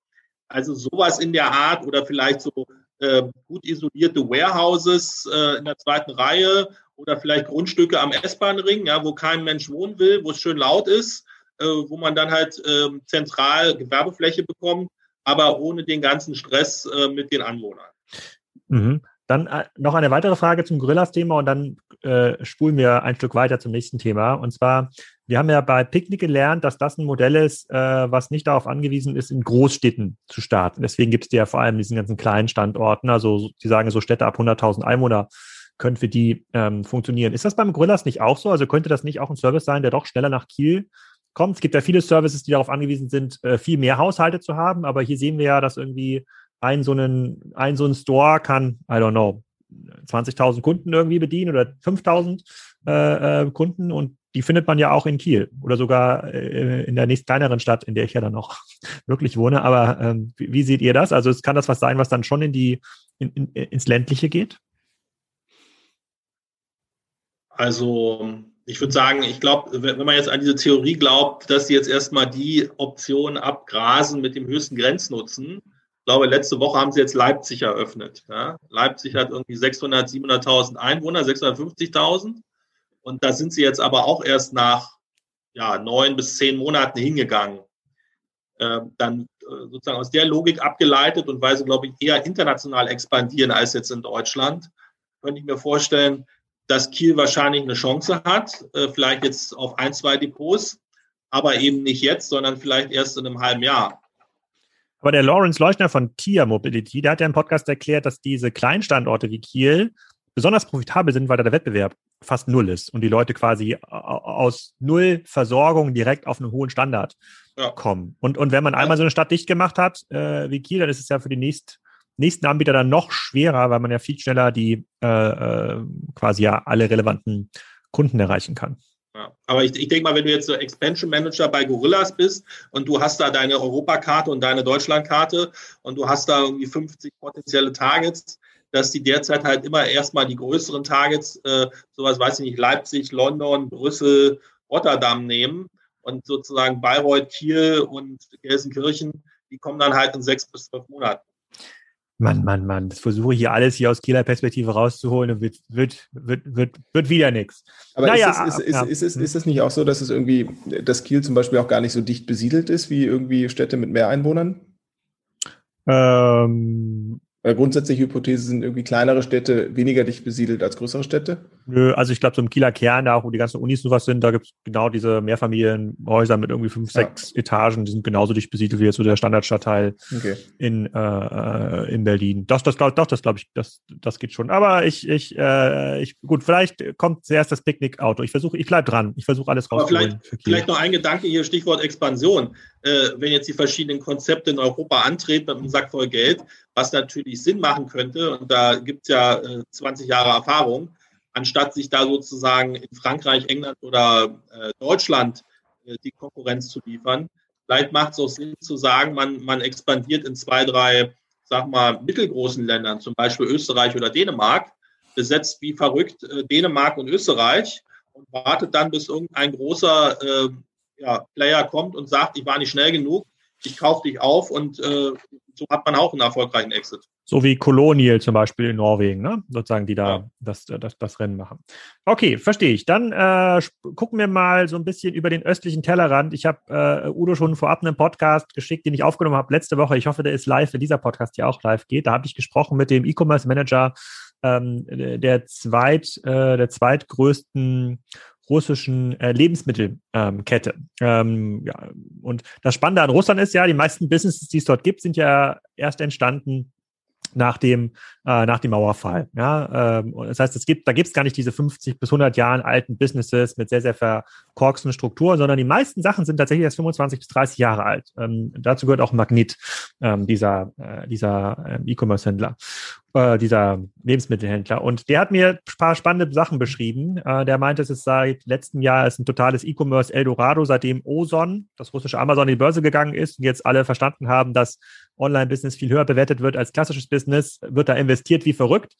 S2: Also sowas in der Art oder vielleicht so äh, gut isolierte Warehouses äh, in der zweiten Reihe oder vielleicht Grundstücke am S-Bahn-Ring, ja, wo kein Mensch wohnen will, wo es schön laut ist, äh, wo man dann halt äh, zentral Gewerbefläche bekommt, aber ohne den ganzen Stress äh, mit den Anwohnern.
S1: Mhm. Dann äh, noch eine weitere Frage zum Gorillas-Thema und dann äh, spulen wir ein Stück weiter zum nächsten Thema. Und zwar, wir haben ja bei Picknick gelernt, dass das ein Modell ist, äh, was nicht darauf angewiesen ist, in Großstädten zu starten. Deswegen gibt es ja vor allem diesen ganzen kleinen Standorten. Also Sie sagen so Städte ab 100.000 Einwohner können für die ähm, funktionieren. Ist das beim Gorillas nicht auch so? Also könnte das nicht auch ein Service sein, der doch schneller nach Kiel kommt? Es gibt ja viele Services, die darauf angewiesen sind, äh, viel mehr Haushalte zu haben, aber hier sehen wir ja, dass irgendwie ein so einen, ein so ein Store kann, I don't know, 20.000 Kunden irgendwie bedienen oder 5.000 äh, äh, Kunden und die findet man ja auch in Kiel oder sogar äh, in der nächst kleineren Stadt, in der ich ja dann noch wirklich wohne. Aber ähm, wie, wie, seht ihr das? Also es kann das was sein, was dann schon in die in, in, ins ländliche geht?
S2: Also ich würde sagen, ich glaube, wenn man jetzt an diese Theorie glaubt, dass sie jetzt erstmal die Option abgrasen mit dem höchsten Grenznutzen, ich glaube, letzte Woche haben sie jetzt Leipzig eröffnet. Ja? Leipzig hat irgendwie 600, 700.000 Einwohner, 650.000. Und da sind sie jetzt aber auch erst nach ja, neun bis zehn Monaten hingegangen. Äh, dann äh, sozusagen aus der Logik abgeleitet und weil sie, glaube ich, eher international expandieren als jetzt in Deutschland, könnte ich mir vorstellen, dass Kiel wahrscheinlich eine Chance hat, äh, vielleicht jetzt auf ein, zwei Depots, aber eben nicht jetzt, sondern vielleicht erst in einem halben Jahr.
S1: Aber der Lawrence Leuchner von Kia Mobility, der hat ja im Podcast erklärt, dass diese Kleinstandorte wie Kiel besonders profitabel sind, weil da der Wettbewerb fast null ist und die Leute quasi aus null Versorgung direkt auf einen hohen Standard ja. kommen. Und, und wenn man einmal so eine Stadt dicht gemacht hat, äh, wie Kiel, dann ist es ja für die nächst, nächsten Anbieter dann noch schwerer, weil man ja viel schneller die äh, äh quasi ja alle relevanten Kunden erreichen kann.
S2: Ja. Aber ich, ich denke mal, wenn du jetzt so Expansion Manager bei Gorillas bist und du hast da deine Europakarte und deine Deutschlandkarte und du hast da irgendwie 50 potenzielle Targets, dass die derzeit halt immer erstmal die größeren Targets, äh, sowas weiß ich nicht, Leipzig, London, Brüssel, Rotterdam nehmen und sozusagen Bayreuth, Kiel und Gelsenkirchen, die kommen dann halt in sechs bis zwölf Monaten.
S1: Mann, Mann, Mann, das versuche ich hier alles hier aus Kieler Perspektive rauszuholen und wird, wird, wird, wird, wird wieder nichts.
S3: Aber naja, ist, es, ist, ja. ist, ist, ist es nicht auch so, dass es irgendwie, dass Kiel zum Beispiel auch gar nicht so dicht besiedelt ist wie irgendwie Städte mit mehr Einwohnern?
S1: Ähm,
S3: weil grundsätzlich Hypothese sind irgendwie kleinere Städte weniger dicht besiedelt als größere Städte?
S1: Nö, also ich glaube, so im Kieler Kern, da auch, wo die ganzen Unis sowas sind, da gibt es genau diese Mehrfamilienhäuser mit irgendwie fünf, ja. sechs Etagen, die sind genauso dicht besiedelt wie jetzt so der Standardstadtteil okay. in, äh, äh in Berlin. Das, das glaube doch, das glaube ich, das, das geht schon. Aber ich, ich, äh, ich, gut, vielleicht kommt zuerst das Picknickauto. Ich versuche, ich bleibe dran. Ich versuche alles rauszuholen.
S2: Vielleicht, vielleicht noch ein Gedanke hier, Stichwort Expansion. Äh, wenn jetzt die verschiedenen Konzepte in Europa antreten mit einem Sack voll Geld, was natürlich Sinn machen könnte, und da gibt es ja äh, 20 Jahre Erfahrung, anstatt sich da sozusagen in Frankreich, England oder äh, Deutschland äh, die Konkurrenz zu liefern. Vielleicht macht es auch Sinn zu sagen, man, man expandiert in zwei, drei, sag mal, mittelgroßen Ländern, zum Beispiel Österreich oder Dänemark, besetzt wie verrückt äh, Dänemark und Österreich und wartet dann, bis irgendein großer äh, ja, Player kommt und sagt, ich war nicht schnell genug, ich kaufe dich auf und äh, so hat man auch einen erfolgreichen Exit.
S1: So wie Colonial zum Beispiel in Norwegen, ne? sozusagen, die da ja. das, das, das Rennen machen. Okay, verstehe ich. Dann äh, gucken wir mal so ein bisschen über den östlichen Tellerrand. Ich habe äh, Udo schon vorab einen Podcast geschickt, den ich aufgenommen habe letzte Woche. Ich hoffe, der ist live, wenn dieser Podcast ja auch live geht. Da habe ich gesprochen mit dem E-Commerce Manager ähm, der, zweit, äh, der zweitgrößten russischen äh, Lebensmittelkette. Ähm, ja, und das Spannende an Russland ist ja, die meisten Businesses, die es dort gibt, sind ja erst entstanden nach dem, äh, nach dem Mauerfall. Ja, ähm, das heißt, es gibt, da gibt es gar nicht diese 50 bis 100 Jahren alten Businesses mit sehr, sehr verkorksten Strukturen, sondern die meisten Sachen sind tatsächlich erst 25 bis 30 Jahre alt. Ähm, dazu gehört auch Magnet, ähm, dieser, äh, dieser äh, E-Commerce-Händler äh, dieser Lebensmittelhändler. Und der hat mir ein paar spannende Sachen beschrieben. Äh, der meinte, es ist seit letztem Jahr ist ein totales E-Commerce Eldorado, seitdem Ozon, das russische Amazon, in die Börse gegangen ist und jetzt alle verstanden haben, dass Online-Business viel höher bewertet wird als klassisches Business, wird da investiert wie verrückt.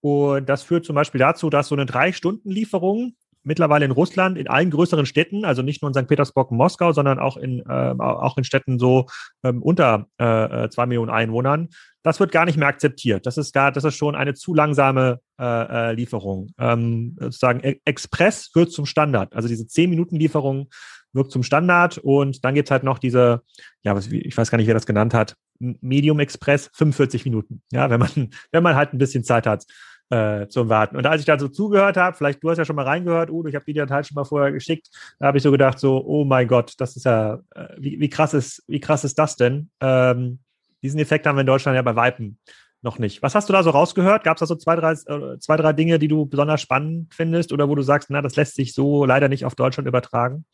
S1: Und das führt zum Beispiel dazu, dass so eine Drei-Stunden-Lieferung mittlerweile in Russland, in allen größeren Städten, also nicht nur in St. Petersburg und Moskau, sondern auch in, äh, auch in Städten so ähm, unter äh, zwei Millionen Einwohnern, das wird gar nicht mehr akzeptiert. Das ist gar, das ist schon eine zu langsame äh, äh Lieferung. Ähm, sozusagen e Express wird zum Standard. Also diese 10-Minuten-Lieferung wird zum Standard und dann gibt's halt noch diese, ja, ich weiß gar nicht, wer das genannt hat, Medium Express, 45 Minuten. Ja, wenn man, wenn man halt ein bisschen Zeit hat äh, zum Warten. Und als ich da so zugehört habe, vielleicht du hast ja schon mal reingehört, Udo, ich habe dir den Teil schon mal vorher geschickt, da habe ich so gedacht, so, oh mein Gott, das ist ja, äh, wie, wie krass ist, wie krass ist das denn? Ähm, diesen Effekt haben wir in Deutschland ja bei Weipen noch nicht. Was hast du da so rausgehört? Gab es da so zwei drei, äh, zwei, drei Dinge, die du besonders spannend findest oder wo du sagst, na, das lässt sich so leider nicht auf Deutschland übertragen?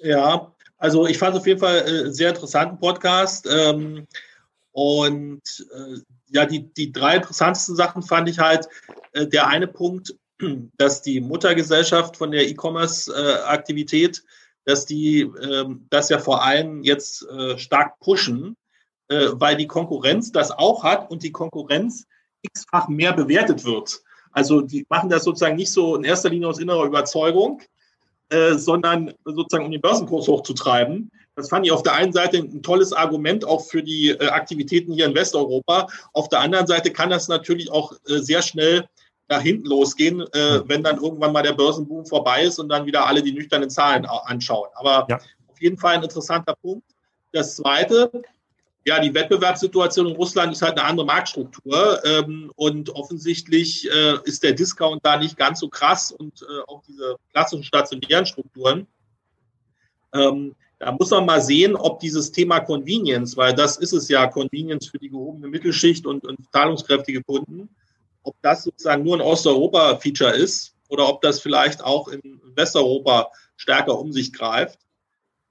S2: Ja, also ich fand es auf jeden Fall äh, sehr interessanten Podcast. Ähm, und äh, ja, die, die drei interessantesten Sachen fand ich halt äh, der eine Punkt, dass die Muttergesellschaft von der E-Commerce-Aktivität, dass die ähm, das ja vor allem jetzt äh, stark pushen, äh, weil die Konkurrenz das auch hat und die Konkurrenz x-fach mehr bewertet wird. Also die machen das sozusagen nicht so in erster Linie aus innerer Überzeugung, äh, sondern sozusagen um den Börsenkurs hochzutreiben. Das fand ich auf der einen Seite ein tolles Argument auch für die äh, Aktivitäten hier in Westeuropa. Auf der anderen Seite kann das natürlich auch äh, sehr schnell nach hinten losgehen, äh, wenn dann irgendwann mal der Börsenboom vorbei ist und dann wieder alle die nüchternen Zahlen anschauen. Aber ja. auf jeden Fall ein interessanter Punkt. Das Zweite, ja, die Wettbewerbssituation in Russland ist halt eine andere Marktstruktur ähm, und offensichtlich ist der Discount da nicht ganz so krass und auch diese klassischen stationären Strukturen. Da muss man mal sehen, ob dieses Thema Convenience, weil das ist es ja, Convenience für die gehobene Mittelschicht und, und zahlungskräftige Kunden, ob das sozusagen nur ein Osteuropa-Feature ist oder ob das vielleicht auch in Westeuropa stärker um sich greift.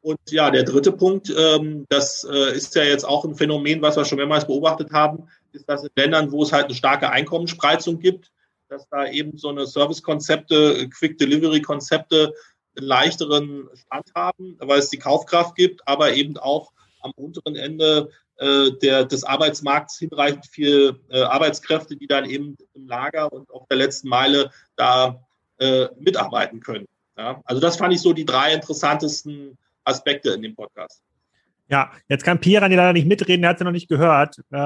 S2: Und ja, der dritte Punkt, ähm, das äh, ist ja jetzt auch ein Phänomen, was wir schon mehrmals beobachtet haben, ist, dass in Ländern, wo es halt eine starke Einkommensspreizung gibt, dass da eben so eine Service-Konzepte, Quick-Delivery-Konzepte leichteren Stand haben, weil es die Kaufkraft gibt, aber eben auch am unteren Ende äh, der, des Arbeitsmarkts hinreichend viel äh, Arbeitskräfte, die dann eben im Lager und auf der letzten Meile da äh, mitarbeiten können. Ja? Also das fand ich so die drei interessantesten Aspekte in dem Podcast.
S1: Ja, jetzt kann Pierre an leider nicht mitreden, der hat es ja noch nicht gehört. Äh,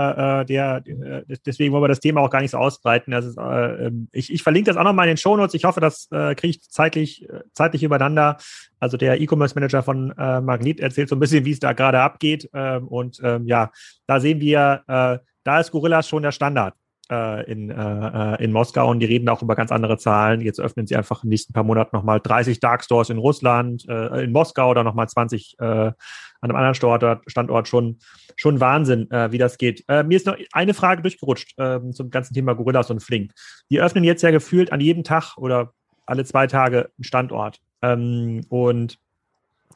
S1: äh der, äh, deswegen wollen wir das Thema auch gar nicht so ausbreiten. Ist, äh, ähm, ich, ich verlinke das auch nochmal in den Shownotes. Ich hoffe, das äh, kriege ich zeitlich, äh, zeitlich übereinander. Also der E-Commerce-Manager von äh, Magnet erzählt so ein bisschen, wie es da gerade abgeht. Ähm, und ähm, ja, da sehen wir, äh, da ist Gorillas schon der Standard in, äh, in Moskau und die reden auch über ganz andere Zahlen. Jetzt öffnen sie einfach in den nächsten paar Monaten nochmal 30 Dark Stores in Russland, äh, in Moskau oder nochmal 20 äh, an einem anderen Standort, Standort schon, schon Wahnsinn, äh, wie das geht. Äh, mir ist noch eine Frage durchgerutscht äh, zum ganzen Thema Gorillas und Flink. Die öffnen jetzt ja gefühlt an jedem Tag oder alle zwei Tage einen Standort. Ähm, und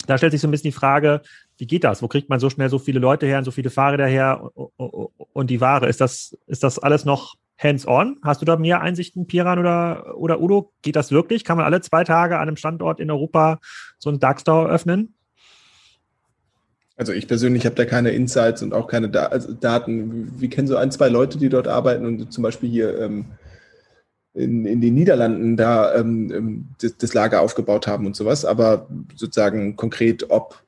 S1: da stellt sich so ein bisschen die Frage, wie geht das? Wo kriegt man so schnell so viele Leute her und so viele Fahrräder her und die Ware? Ist das, ist das alles noch hands-on? Hast du da mehr Einsichten, Piran oder, oder Udo? Geht das wirklich? Kann man alle zwei Tage an einem Standort in Europa so einen Darkstore öffnen?
S3: Also ich persönlich habe da keine Insights und auch keine da also Daten. Wir kennen so ein, zwei Leute, die dort arbeiten und zum Beispiel hier ähm, in, in den Niederlanden da ähm, ähm das, das Lager aufgebaut haben und sowas. Aber sozusagen konkret, ob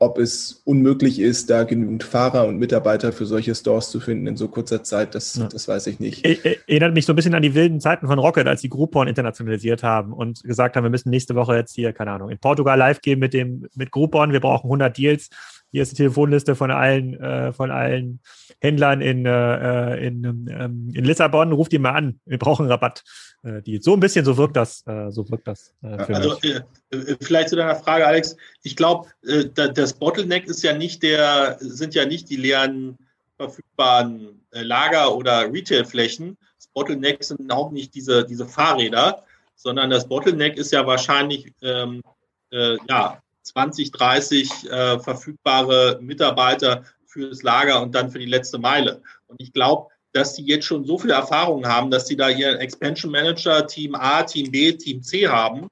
S3: ob es unmöglich ist, da genügend Fahrer und Mitarbeiter für solche Stores zu finden in so kurzer Zeit, das, ja. das weiß ich nicht.
S1: Erinnert mich so ein bisschen an die wilden Zeiten von Rocket, als die Groupon internationalisiert haben und gesagt haben, wir müssen nächste Woche jetzt hier, keine Ahnung, in Portugal live gehen mit dem, mit Groupon, wir brauchen 100 Deals. Hier ist die Telefonliste von allen, äh, von allen Händlern in, äh, in, ähm, in Lissabon, ruft die mal an, wir brauchen Rabatt. Äh, die, so ein bisschen, so wirkt das, äh, so wirkt das.
S2: Äh, also. Äh, vielleicht zu deiner Frage, Alex. Ich glaube, äh, das Bottleneck ist ja nicht der, sind ja nicht die leeren verfügbaren äh, Lager oder Retailflächen. Das Bottleneck sind auch nicht diese, diese Fahrräder, sondern das Bottleneck ist ja wahrscheinlich ähm, äh, ja, 20, 30 äh, verfügbare Mitarbeiter fürs Lager und dann für die letzte Meile. Und ich glaube, dass die jetzt schon so viel Erfahrung haben, dass sie da ihren Expansion Manager Team A, Team B, Team C haben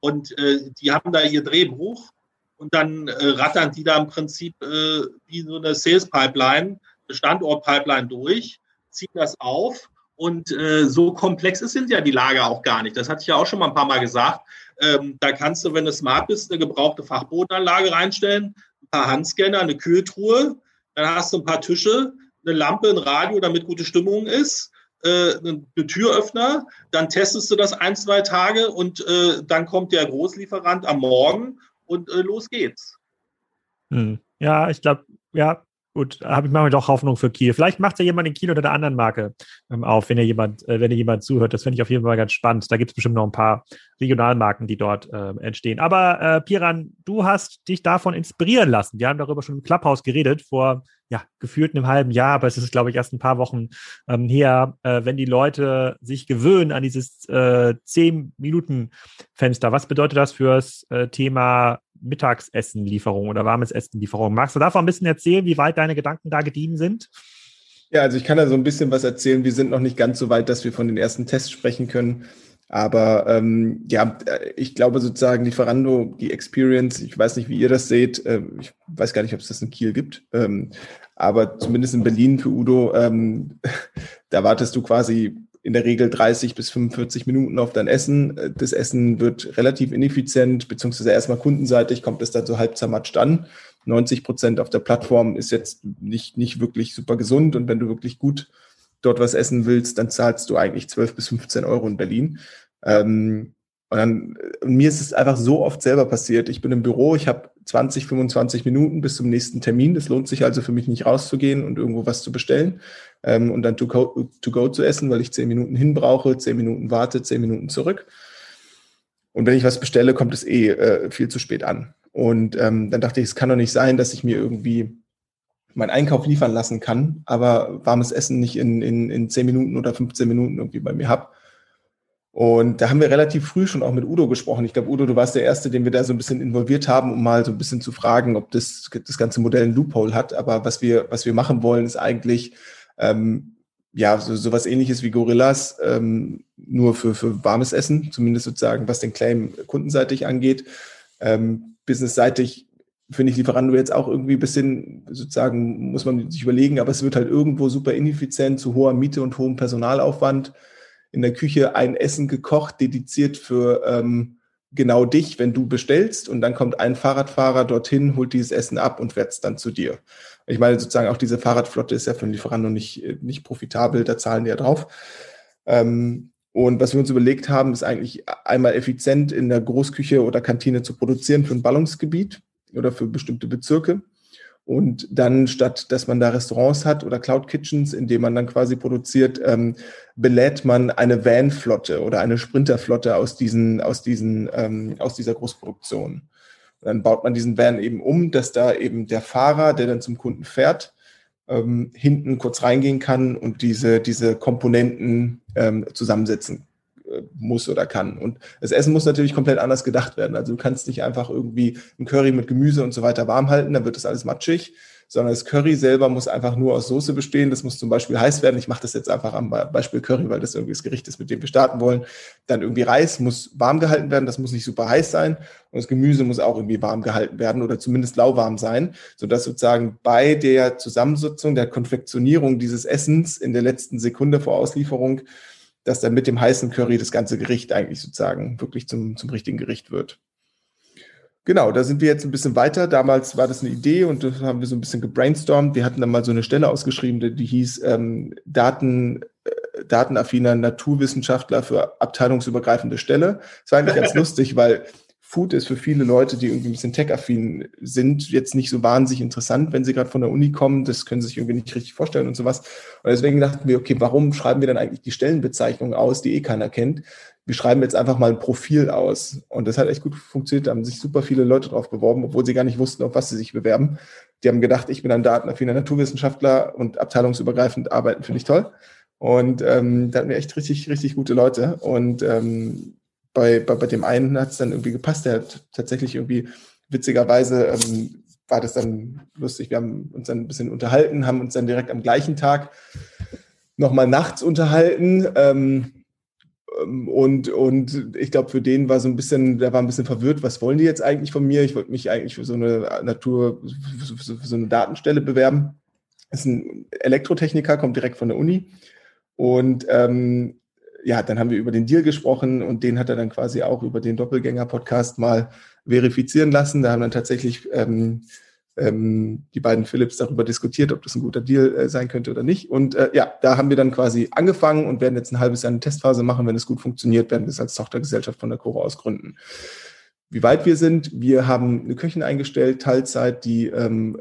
S2: und äh, die haben da ihr Drehbuch und dann äh, rattern die da im Prinzip äh, wie so eine Sales Pipeline, Standort Pipeline durch, ziehen das auf und äh, so komplex sind ja die Lager auch gar nicht. Das hatte ich ja auch schon mal ein paar Mal gesagt. Ähm, da kannst du, wenn du smart bist, eine gebrauchte Fachbodenanlage reinstellen, ein paar Handscanner, eine Kühltruhe, dann hast du ein paar Tische, eine Lampe, ein Radio, damit gute Stimmung ist, äh, eine Türöffner, dann testest du das ein, zwei Tage und äh, dann kommt der Großlieferant am Morgen und äh, los geht's.
S1: Hm. Ja, ich glaube, ja, gut, habe ich mal doch Hoffnung für Kiel. Vielleicht macht ja jemand in Kiel oder der anderen Marke ähm, auf, wenn ihr jemand, äh, wenn ihr jemand zuhört. Das finde ich auf jeden Fall ganz spannend. Da gibt es bestimmt noch ein paar Regionalmarken, die dort äh, entstehen. Aber äh, Piran, du hast dich davon inspirieren lassen. Wir haben darüber schon im Clubhouse geredet vor ja, gefühlt einem halben Jahr, aber es ist, glaube ich, erst ein paar Wochen ähm, her, äh, wenn die Leute sich gewöhnen an dieses äh, 10-Minuten-Fenster. Was bedeutet das fürs äh, Thema Mittagsessenlieferung oder warmes Essenlieferung? Magst du davon ein bisschen erzählen, wie weit deine Gedanken da gediehen sind?
S3: Ja, also ich kann da so ein bisschen was erzählen. Wir sind noch nicht ganz so weit, dass wir von den ersten Tests sprechen können. Aber ähm, ja, ich glaube sozusagen Lieferando, die Experience, ich weiß nicht, wie ihr das seht, äh, ich weiß gar nicht, ob es das in Kiel gibt, ähm, aber zumindest in Berlin für Udo, ähm, da wartest du quasi in der Regel 30 bis 45 Minuten auf dein Essen. Das Essen wird relativ ineffizient, beziehungsweise erstmal kundenseitig kommt es dann so halb zermatscht an. 90 Prozent auf der Plattform ist jetzt nicht, nicht wirklich super gesund. Und wenn du wirklich gut dort was essen willst, dann zahlst du eigentlich 12 bis 15 Euro in Berlin. Ähm, und dann, mir ist es einfach so oft selber passiert. Ich bin im Büro, ich habe 20, 25 Minuten bis zum nächsten Termin. Das lohnt sich also für mich nicht rauszugehen und irgendwo was zu bestellen ähm, und dann to go, to go zu essen, weil ich 10 Minuten hin brauche, 10 Minuten warte, 10 Minuten zurück. Und wenn ich was bestelle, kommt es eh äh, viel zu spät an. Und ähm, dann dachte ich, es kann doch nicht sein, dass ich mir irgendwie meinen Einkauf liefern lassen kann, aber warmes Essen nicht in, in, in 10 Minuten oder 15 Minuten irgendwie bei mir habe. Und da haben wir relativ früh schon auch mit Udo gesprochen. Ich glaube, Udo, du warst der Erste, den wir da so ein bisschen involviert haben, um mal so ein bisschen zu fragen, ob das, das ganze Modell ein Loophole hat. Aber was wir, was wir machen wollen, ist eigentlich, ähm, ja, so, so was ähnliches wie Gorillas, ähm, nur für, für warmes Essen, zumindest sozusagen, was den Claim kundenseitig angeht. Ähm, businessseitig finde ich Lieferando jetzt auch irgendwie ein bisschen, sozusagen, muss man sich überlegen, aber es wird halt irgendwo super ineffizient, zu hoher Miete und hohem Personalaufwand. In der Küche ein Essen gekocht, dediziert für ähm, genau dich, wenn du bestellst und dann kommt ein Fahrradfahrer dorthin, holt dieses Essen ab und fährt es dann zu dir. Ich meine, sozusagen auch diese Fahrradflotte ist ja für den Lieferando nicht, nicht profitabel, da zahlen die ja drauf. Ähm, und was wir uns überlegt haben, ist eigentlich einmal effizient in der Großküche oder Kantine zu produzieren für ein Ballungsgebiet oder für bestimmte Bezirke. Und dann, statt dass man da Restaurants hat oder Cloud Kitchens, in denen man dann quasi produziert, ähm, belädt man eine Van-Flotte oder eine Sprinterflotte aus diesen, aus diesen, ähm, aus dieser Großproduktion. Und dann baut man diesen Van eben um, dass da eben der Fahrer, der dann zum Kunden fährt, ähm, hinten kurz reingehen kann und diese, diese Komponenten ähm, zusammensetzen muss oder kann. Und das Essen muss natürlich komplett anders gedacht werden. Also du kannst nicht einfach irgendwie ein Curry mit Gemüse und so weiter warm halten, dann wird das alles matschig, sondern das Curry selber muss einfach nur aus Soße bestehen. Das muss zum Beispiel heiß werden. Ich mache das jetzt einfach am Beispiel Curry, weil das irgendwie das Gericht ist, mit dem wir starten wollen. Dann irgendwie Reis muss warm gehalten werden. Das muss nicht super heiß sein. Und das Gemüse muss auch irgendwie warm gehalten werden oder zumindest lauwarm sein, sodass sozusagen bei der Zusammensetzung, der Konfektionierung dieses Essens in der letzten Sekunde vor Auslieferung, dass dann mit dem heißen Curry das ganze Gericht eigentlich sozusagen wirklich zum, zum richtigen Gericht wird. Genau, da sind wir jetzt ein bisschen weiter. Damals war das eine Idee und das haben wir so ein bisschen gebrainstormt. Wir hatten dann mal so eine Stelle ausgeschrieben, die, hieß ähm, Daten, äh, datenaffiner Naturwissenschaftler für abteilungsübergreifende Stelle. Das war eigentlich ganz lustig, weil Food ist für viele Leute, die irgendwie ein bisschen tech-affin sind, jetzt nicht so wahnsinnig interessant, wenn sie gerade von der Uni kommen. Das können sie sich irgendwie nicht richtig vorstellen und sowas. Und deswegen dachten wir, okay, warum schreiben wir dann eigentlich die Stellenbezeichnung aus, die eh keiner kennt? Wir schreiben jetzt einfach mal ein Profil aus. Und das hat echt gut funktioniert. Da haben sich super viele Leute drauf beworben, obwohl sie gar nicht wussten, auf was sie sich bewerben. Die haben gedacht, ich bin ein datenaffiner Naturwissenschaftler und abteilungsübergreifend arbeiten finde ich toll. Und ähm, da hatten wir echt richtig, richtig gute Leute. Und ähm, bei, bei, bei dem einen hat es dann irgendwie gepasst. Der hat tatsächlich irgendwie witzigerweise ähm, war das dann lustig. Wir haben uns dann ein bisschen unterhalten, haben uns dann direkt am gleichen Tag nochmal nachts unterhalten. Ähm, ähm, und, und ich glaube, für den war so ein bisschen, der war ein bisschen verwirrt, was wollen die jetzt eigentlich von mir? Ich wollte mich eigentlich für so eine Natur, für so, eine Datenstelle bewerben. Das ist ein Elektrotechniker, kommt direkt von der Uni. Und ähm, ja, dann haben wir über den Deal gesprochen und den hat er dann quasi auch über den Doppelgänger-Podcast mal verifizieren lassen. Da haben dann tatsächlich ähm, ähm, die beiden Philips darüber diskutiert, ob das ein guter Deal äh, sein könnte oder nicht. Und äh, ja, da haben wir dann quasi angefangen und werden jetzt ein halbes Jahr eine Testphase machen. Wenn es gut funktioniert, werden wir es als Tochtergesellschaft von der Coro ausgründen. Wie weit wir sind, wir haben eine Köchin eingestellt, Teilzeit, die ähm,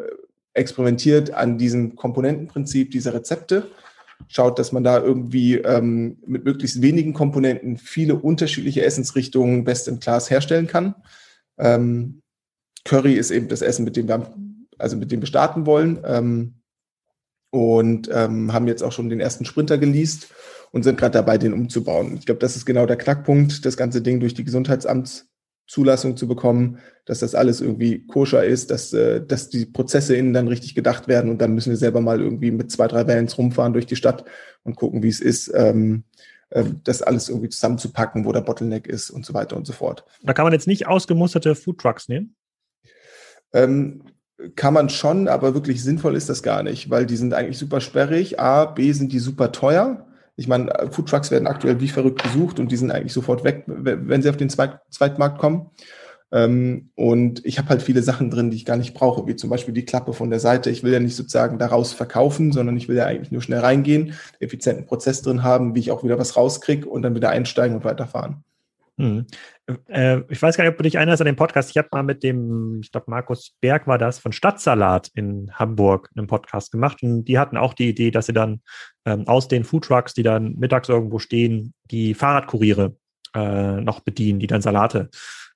S3: experimentiert an diesem Komponentenprinzip dieser Rezepte schaut, dass man da irgendwie ähm, mit möglichst wenigen Komponenten viele unterschiedliche Essensrichtungen best in class herstellen kann. Ähm, Curry ist eben das Essen, mit dem wir, also mit dem wir starten wollen. Ähm, und ähm, haben jetzt auch schon den ersten Sprinter geleast und sind gerade dabei, den umzubauen. Ich glaube, das ist genau der Knackpunkt, das ganze Ding durch die Gesundheitsamts Zulassung zu bekommen, dass das alles irgendwie koscher ist, dass, äh, dass die Prozesse innen dann richtig gedacht werden und dann müssen wir selber mal irgendwie mit zwei, drei Vans rumfahren durch die Stadt und gucken, wie es ist, ähm, äh, das alles irgendwie zusammenzupacken, wo der Bottleneck ist und so weiter und so fort.
S1: Da kann man jetzt nicht ausgemusterte Foodtrucks nehmen?
S3: Ähm, kann man schon, aber wirklich sinnvoll ist das gar nicht, weil die sind eigentlich super sperrig. A, B sind die super teuer Ich meine, Foodtrucks werden aktuell wie verrückt gesucht und die sind eigentlich sofort weg, wenn sie auf den Zweit Zweitmarkt kommen. Ähm, und ich habe halt viele Sachen drin, die ich gar nicht brauche, wie zum Beispiel die Klappe von der Seite. Ich will ja nicht sozusagen daraus verkaufen, sondern ich will ja eigentlich nur schnell reingehen, effizienten Prozess drin haben, wie ich auch wieder was rauskriege und dann wieder einsteigen und weiterfahren.
S1: Hm. Äh, ich weiß gar nicht, ob du dich erinnerst an den Podcast. Ich habe mal mit dem, ich glaube, Markus Berg war das, von Stadtsalat in Hamburg einen Podcast gemacht. Und die hatten auch die Idee, dass sie dann ähm, aus den Foodtrucks, die dann mittags irgendwo stehen, die Fahrradkuriere äh, noch bedienen, die dann Salate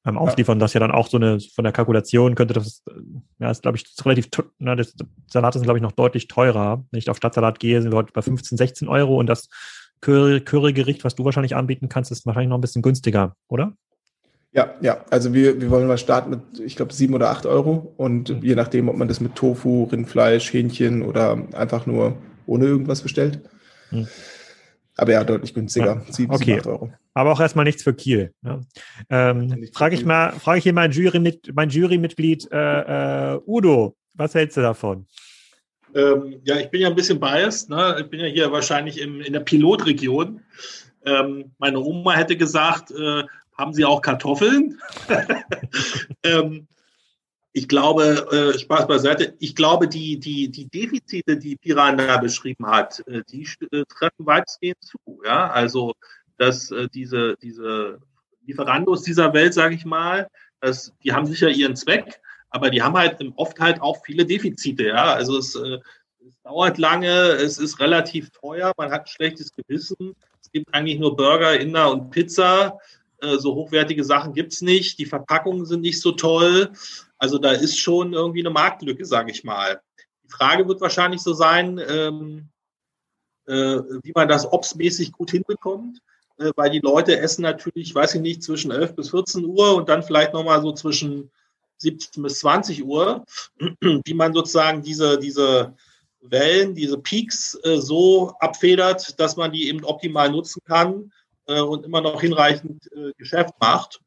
S1: ähm, ausliefern. Das ja dann auch so eine, von der Kalkulation könnte das, ja, ist glaube ich relativ, na, das, Salate sind glaube ich noch deutlich teurer. Wenn ich auf Stadtsalat gehe, sind wir heute bei 15, 16 Euro und das Curry-Gericht, was du wahrscheinlich anbieten kannst, ist wahrscheinlich noch ein bisschen günstiger, oder?
S3: Ja, ja, also wir, wir wollen mal starten mit, ich glaube, sieben oder acht Euro und mhm. je nachdem, ob man das mit Tofu, Rindfleisch, Hähnchen oder einfach nur ohne irgendwas bestellt. Mhm. Aber ja, deutlich günstiger.
S1: Ja. 7, okay. 7, Euro. Aber auch erstmal nichts für Kiel. Ne? Ähm, frage ich mal, frage ich hier mein Jury mit, mein Jurymitglied äh, äh, Udo, was hältst du davon?
S2: Ähm, ja, ich bin ja ein bisschen biased. Ne? Ich bin ja hier wahrscheinlich im, in der Pilotregion. Ähm, meine Oma hätte gesagt, äh, haben Sie auch Kartoffeln? ähm, ich glaube, äh, Spaß beiseite, ich glaube, die, die, die Defizite, die Piran da beschrieben hat, äh, die äh, treffen weitestgehend zu. Ja? Also, dass äh, diese, diese Lieferandos dieser Welt, sage ich mal, dass, die haben sicher ihren Zweck, aber die haben halt oft halt auch viele Defizite. Ja? Also es, äh, es dauert lange, es ist relativ teuer, man hat ein schlechtes Gewissen. Es gibt eigentlich nur Burger, Inder und Pizza. Äh, so hochwertige Sachen gibt's nicht. Die Verpackungen sind nicht so toll. Also da ist schon irgendwie eine Marktlücke, sage ich mal. Die Frage wird wahrscheinlich so sein, ähm, äh, wie man das obsmäßig gut hinbekommt, äh, weil die Leute essen natürlich, weiß ich nicht, zwischen 11 bis 14 Uhr und dann vielleicht nochmal so zwischen 17 bis 20 Uhr, wie man sozusagen diese, diese Wellen, diese Peaks äh, so abfedert, dass man die eben optimal nutzen kann äh, und immer noch hinreichend äh, Geschäft macht.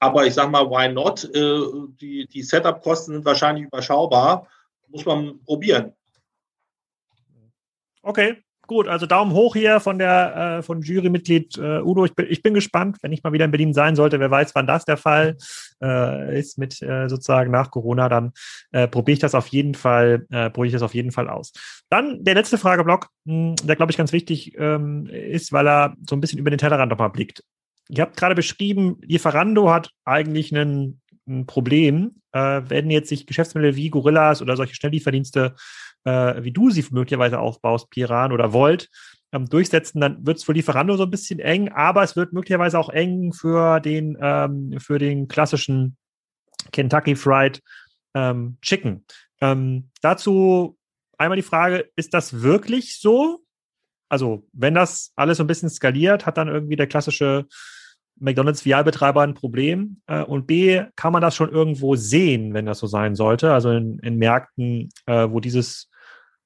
S2: Aber ich sage mal, why not? Äh, die die Setup-Kosten sind wahrscheinlich überschaubar. Muss man probieren.
S1: Okay, gut. Also Daumen hoch hier von der äh, von Jurymitglied äh, Udo. Ich bin, ich bin gespannt, wenn ich mal wieder in Berlin sein sollte. Wer weiß, wann das der Fall äh, ist mit äh, sozusagen nach Corona. Dann äh, probiere ich das auf jeden Fall, äh, probiere ich das auf jeden Fall aus. Dann der letzte Frageblock, mh, der glaube ich ganz wichtig ähm, ist, weil er so ein bisschen über den Tellerrand nochmal blickt. Ihr habt gerade beschrieben, Lieferando hat eigentlich einen, ein Problem. Äh, wenn jetzt sich Geschäftsmodelle wie Gorillas oder solche Schnelllieferdienste, äh, wie du sie möglicherweise aufbaust, Piran oder Volt, ähm, durchsetzen, dann wird es für Lieferando so ein bisschen eng, aber es wird möglicherweise auch eng für den, ähm, für den klassischen Kentucky Fried ähm, Chicken. Ähm, dazu einmal die Frage, ist das wirklich so? Also, wenn das alles so ein bisschen skaliert, hat dann irgendwie der klassische McDonalds-Filialbetreiber ein Problem? Äh, und B, kann man das schon irgendwo sehen, wenn das so sein sollte? Also in, in Märkten, äh, wo dieses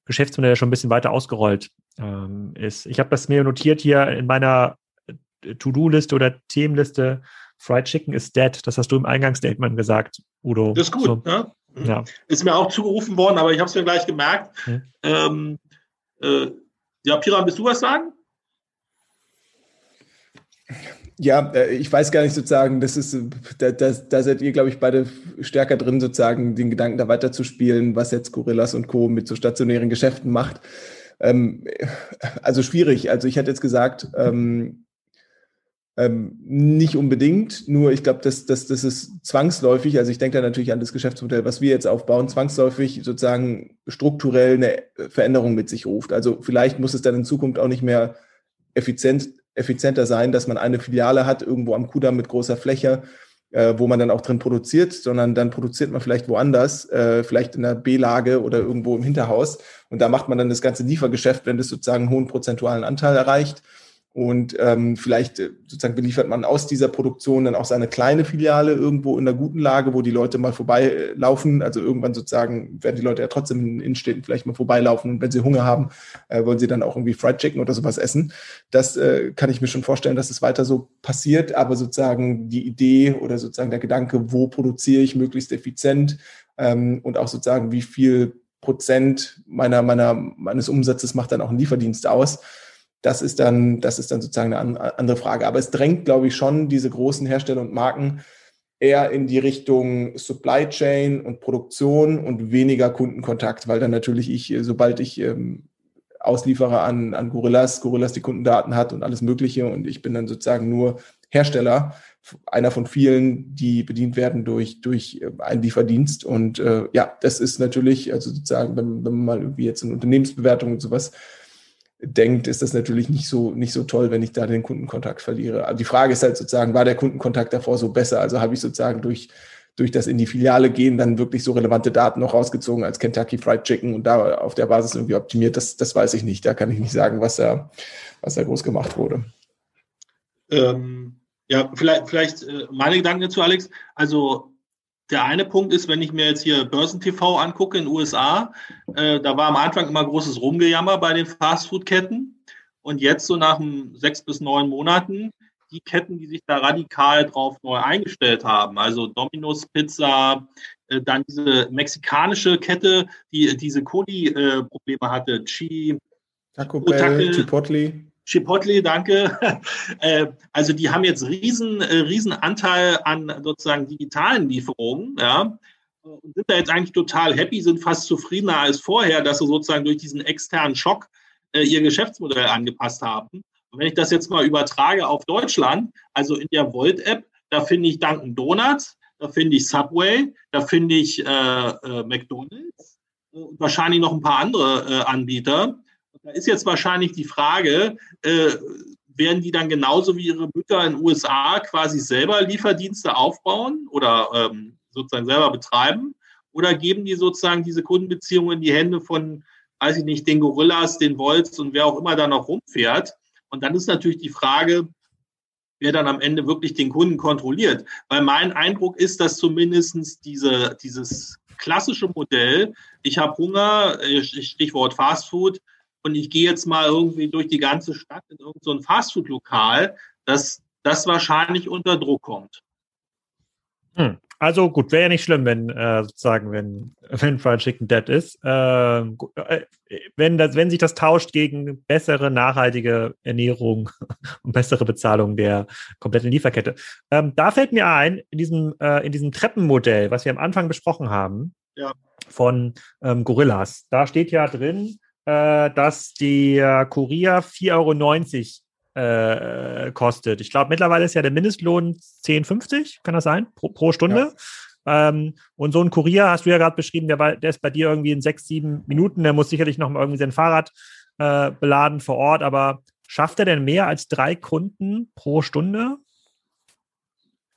S1: Geschäftsmodell schon ein bisschen weiter ausgerollt ähm, ist. Ich habe das mir notiert hier in meiner äh, To-Do-Liste oder Themenliste. Fried Chicken is dead. Das hast du im Eingangsstatement gesagt, Udo.
S2: Das ist gut. So. Ne? Ja. Ist mir auch zugerufen worden, aber ich habe es mir gleich gemerkt. Hm. Ähm, äh, ja, Piran, willst du was sagen?
S3: Ja, äh, ich weiß gar nicht sozusagen, das ist, da, da, da seid ihr, glaube ich, beide stärker drin, sozusagen den Gedanken da weiterzuspielen, was jetzt Gorillas und Co. mit so stationären Geschäften macht. Ähm, also schwierig. Also ich hätte jetzt gesagt, ähm, ähm, nicht unbedingt, nur ich glaube, das, das, das ist zwangsläufig, also ich denke da natürlich an das Geschäftsmodell, was wir jetzt aufbauen, zwangsläufig sozusagen strukturell eine Veränderung mit sich ruft. Also vielleicht muss es dann in Zukunft auch nicht mehr effizient effizienter sein, dass man eine Filiale hat, irgendwo am Kudamm mit großer Fläche, äh, wo man dann auch drin produziert, sondern dann produziert man vielleicht woanders, äh, vielleicht in der B-Lage oder irgendwo im Hinterhaus. Und da macht man dann das ganze Liefergeschäft, wenn das sozusagen einen hohen prozentualen Anteil erreicht. Und ähm, vielleicht äh, sozusagen beliefert man aus dieser Produktion dann auch seine kleine Filiale irgendwo in einer guten Lage, wo die Leute mal vorbeilaufen. Also irgendwann sozusagen werden die Leute ja trotzdem in Innenstädten vielleicht mal vorbeilaufen. Und wenn sie Hunger haben, äh, wollen sie dann auch irgendwie Fried Chicken oder sowas essen. Das äh, kann ich mir schon vorstellen, dass es weiter so passiert. Aber sozusagen die Idee oder sozusagen der Gedanke, wo produziere ich möglichst effizient ähm, und auch sozusagen wie viel Prozent meiner, meiner, meines Umsatzes macht dann auch ein Lieferdienst aus das ist dann, das ist dann sozusagen eine andere Frage. Aber es drängt, glaube ich, schon diese großen Hersteller und Marken eher in die Richtung Supply Chain und Produktion und weniger Kundenkontakt, weil dann natürlich ich, sobald ich ähm, ausliefere an, an Gorillas, Gorillas die Kundendaten hat und alles Mögliche und ich bin dann sozusagen nur Hersteller, einer von vielen, die bedient werden durch, durch äh, einen Lieferdienst. Und äh, ja, das ist natürlich, also sozusagen, wenn, wenn man mal irgendwie jetzt in Unternehmensbewertung und sowas denkt, ist das natürlich nicht so, nicht so toll, wenn ich da den Kundenkontakt verliere. Aber die Frage ist halt sozusagen, war der Kundenkontakt davor so besser? Also habe ich sozusagen durch, durch das in die Filiale gehen dann wirklich so relevante Daten noch rausgezogen als Kentucky Fried Chicken und da auf der Basis irgendwie optimiert? Das, das weiß ich nicht. Da kann ich nicht sagen, was da, was da groß gemacht wurde.
S2: Ähm, ja, vielleicht, vielleicht äh, meine Gedanken dazu, Alex. Also der eine Punkt ist, wenn ich mir jetzt hier Börsentv angucke in den USA, äh, da war am Anfang immer großes Rumgejammer bei den Fastfood-Ketten. Und jetzt so nach sechs bis neun Monaten, die Ketten, die sich da radikal drauf neu eingestellt haben, also Domino's Pizza, äh, dann diese mexikanische Kette, die diese Coli-Probleme äh, hatte, Chi,
S3: Taco Bell, Chipotle.
S2: Chipotle, danke. Äh, also die haben jetzt riesen, äh, riesen Anteil an sozusagen digitalen Lieferungen, ja, und sind da jetzt eigentlich total happy, sind fast zufriedener als vorher, dass sie sozusagen durch diesen externen Schock äh, ihr Geschäftsmodell angepasst haben. Und wenn ich das jetzt mal übertrage auf Deutschland, also in der Volt-App, da finde ich Dunkin' Donuts, da finde ich Subway, da finde ich äh, äh, McDonald's wahrscheinlich noch ein paar andere äh, Anbieter. Da ist jetzt wahrscheinlich die Frage, äh, werden die dann genauso wie ihre Mütter in den USA quasi selber Lieferdienste aufbauen oder ähm, sozusagen selber betreiben? Oder geben die sozusagen diese Kundenbeziehungen in die Hände von, weiß ich nicht, den Gorillas, den Volts und wer auch immer da noch rumfährt? Und dann ist natürlich die Frage, wer dann am Ende wirklich den Kunden kontrolliert. Weil mein Eindruck ist, dass zumindest diese, dieses klassische Modell, ich habe Hunger, äh, Stichwort Fastfood, und ich gehe jetzt mal irgendwie durch die ganze Stadt in irgendein so Fastfood-Lokal, dass das wahrscheinlich unter Druck kommt.
S1: Hm. Also gut, wäre ja nicht schlimm, wenn äh, sozusagen, wenn, wenn Fried Chicken dead ist. Ähm, äh, wenn, das, wenn sich das tauscht gegen bessere, nachhaltige Ernährung und bessere Bezahlung der kompletten Lieferkette. Ähm, da fällt mir ein, in diesem, äh, in diesem Treppenmodell, was wir am Anfang besprochen haben, ja. von ähm, Gorillas, da steht ja drin, äh, dass der Kurier 4,90 Euro äh, kostet. Ich glaube, mittlerweile ist ja der Mindestlohn 10,50, kann das sein, pro, pro Stunde. Ja. Ähm, und so ein Kurier hast du ja gerade beschrieben, der, der, ist bei dir irgendwie in sechs, sieben Minuten. Der muss sicherlich noch mal irgendwie sein Fahrrad äh, beladen vor Ort. Aber schafft er denn mehr als drei Kunden pro Stunde?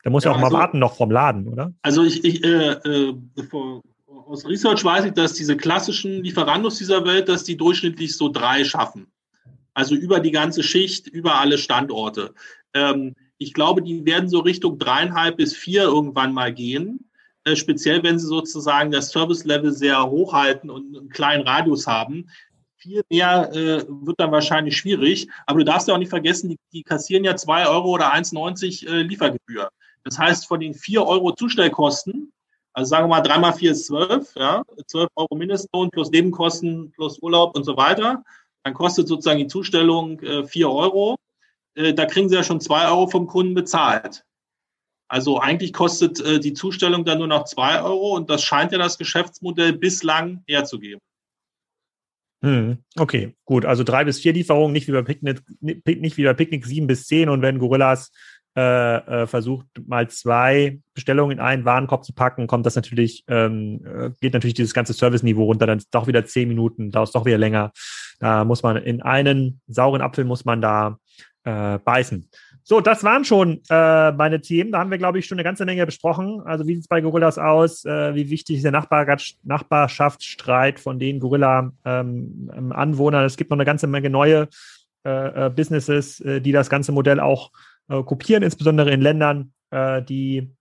S1: Der muss ja, ja auch also, mal warten noch vom Laden, oder?
S2: Also ich, ich äh, äh, vor, aus Research weiß ich, dass diese klassischen Lieferandos dieser Welt, dass die durchschnittlich so drei schaffen. Also über die ganze Schicht, über alle Standorte. Ähm, ich glaube, die werden so Richtung dreieinhalb bis vier irgendwann mal gehen. Äh, speziell, wenn sie sozusagen das Service-Level sehr hoch halten und einen kleinen Radius haben. Viel mehr äh, wird dann wahrscheinlich schwierig. Aber du darfst ja auch nicht vergessen, die, die kassieren ja zwei Euro oder 1,90 äh, Liefergebühr. Das heißt, von den vier Euro Zustellkosten also sagen wir mal, dreimal vier ist zwölf, ja, zwölf Euro Mindestlohn plus Nebenkosten plus Urlaub und so weiter. Dann kostet sozusagen die Zustellung äh, vier Euro. Äh, da kriegen Sie ja schon zwei Euro vom Kunden bezahlt. Also eigentlich kostet äh, die Zustellung dann nur noch zwei Euro und das scheint ja das Geschäftsmodell bislang herzugeben.
S1: Hm, okay, gut. Also drei bis vier Lieferungen, nicht wie bei Picknick, nicht wie bei Picknick sieben bis zehn und wenn Gorillas äh, äh, versucht, mal zwei Bestellungen in einen Warenkorb zu packen, kommt das natürlich, ähm, äh, geht natürlich dieses ganze Service-Niveau runter, dann doch wieder zehn Minuten, dauert es doch wieder länger. Da muss man in einen sauren Apfel muss man da äh, beißen. So, das waren schon äh, meine Themen. Da haben wir, glaube ich, schon eine ganze Menge besprochen. Also wie sieht es bei Gorillas aus? Äh, wie wichtig ist der Nachbar Nachbarschaftsstreit von den Gorilla-Anwohnern? Ähm, es gibt noch eine ganze Menge neue äh, äh, Businesses, die das ganze Modell auch äh, kopieren, insbesondere in Ländern, äh, die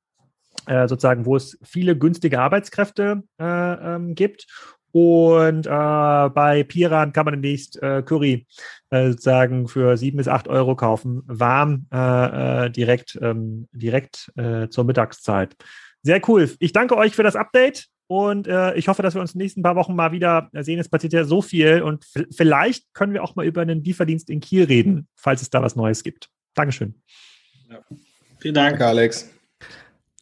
S1: äh, sozusagen, wo es viele günstige Arbeitskräfte äh, ähm, gibt. Und äh, bei Piran kann man demnächst Curry sozusagen für sieben bis acht Euro kaufen, warm direkt, ähm, direkt zur Mittagszeit. Sehr cool. Ich danke euch für das Update. Und äh, ich hoffe, dass wir uns in den nächsten paar Wochen mal wieder sehen. Es passiert ja so viel und vielleicht können wir auch mal über einen Lieferdienst in Kiel reden, falls es da was Neues gibt. Dankeschön.
S2: Ja. Vielen Dank,
S3: Danke, Alex.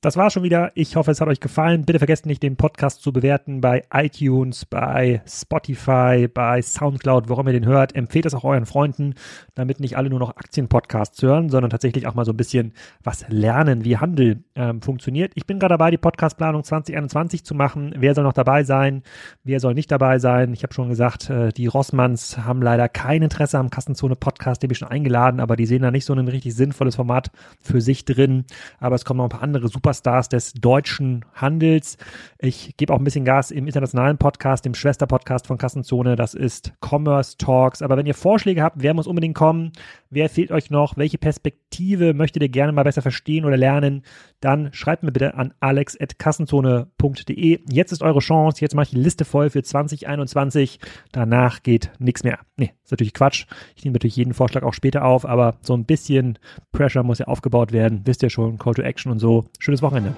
S1: Das war schon wieder. Ich hoffe, es hat euch gefallen. Bitte vergesst nicht, den Podcast zu bewerten bei iTunes, bei Spotify, bei Soundcloud, worum ihr den hört. Empfehlt es auch euren Freunden, damit nicht alle nur noch Aktienpodcasts hören, sondern tatsächlich auch mal so ein bisschen was lernen, wie Handel ähm, funktioniert. Ich bin gerade dabei, die Podcastplanung 2021 zu machen. Wer soll noch dabei sein? Wer soll nicht dabei sein? Ich habe schon gesagt, äh, die Rossmanns haben leider kein Interesse am Kassenzone-Podcast. Die habe ich schon eingeladen, aber die sehen da nicht so ein richtig sinnvolles Format für sich drin. Aber es kommen noch ein paar andere super Superstars des deutschen Handels. Ich gebe auch ein bisschen Gas im internationalen Podcast, dem Schwesterpodcast von Kassenzone. Das ist Commerce Talks. Aber wenn ihr Vorschläge habt, wer muss unbedingt kommen? Wer fehlt euch noch? Welche Perspektive möchtet ihr gerne mal besser verstehen oder lernen? Dann schreibt mir bitte an alex.kassenzone.de. Jetzt ist eure Chance. Jetzt mache ich die Liste voll für 2021. Danach geht nichts mehr. Nee, ist natürlich Quatsch. Ich nehme natürlich jeden Vorschlag auch später auf, aber so ein bisschen Pressure muss ja aufgebaut werden. Wisst ihr schon, Call to Action und so. Schönes Wochenende.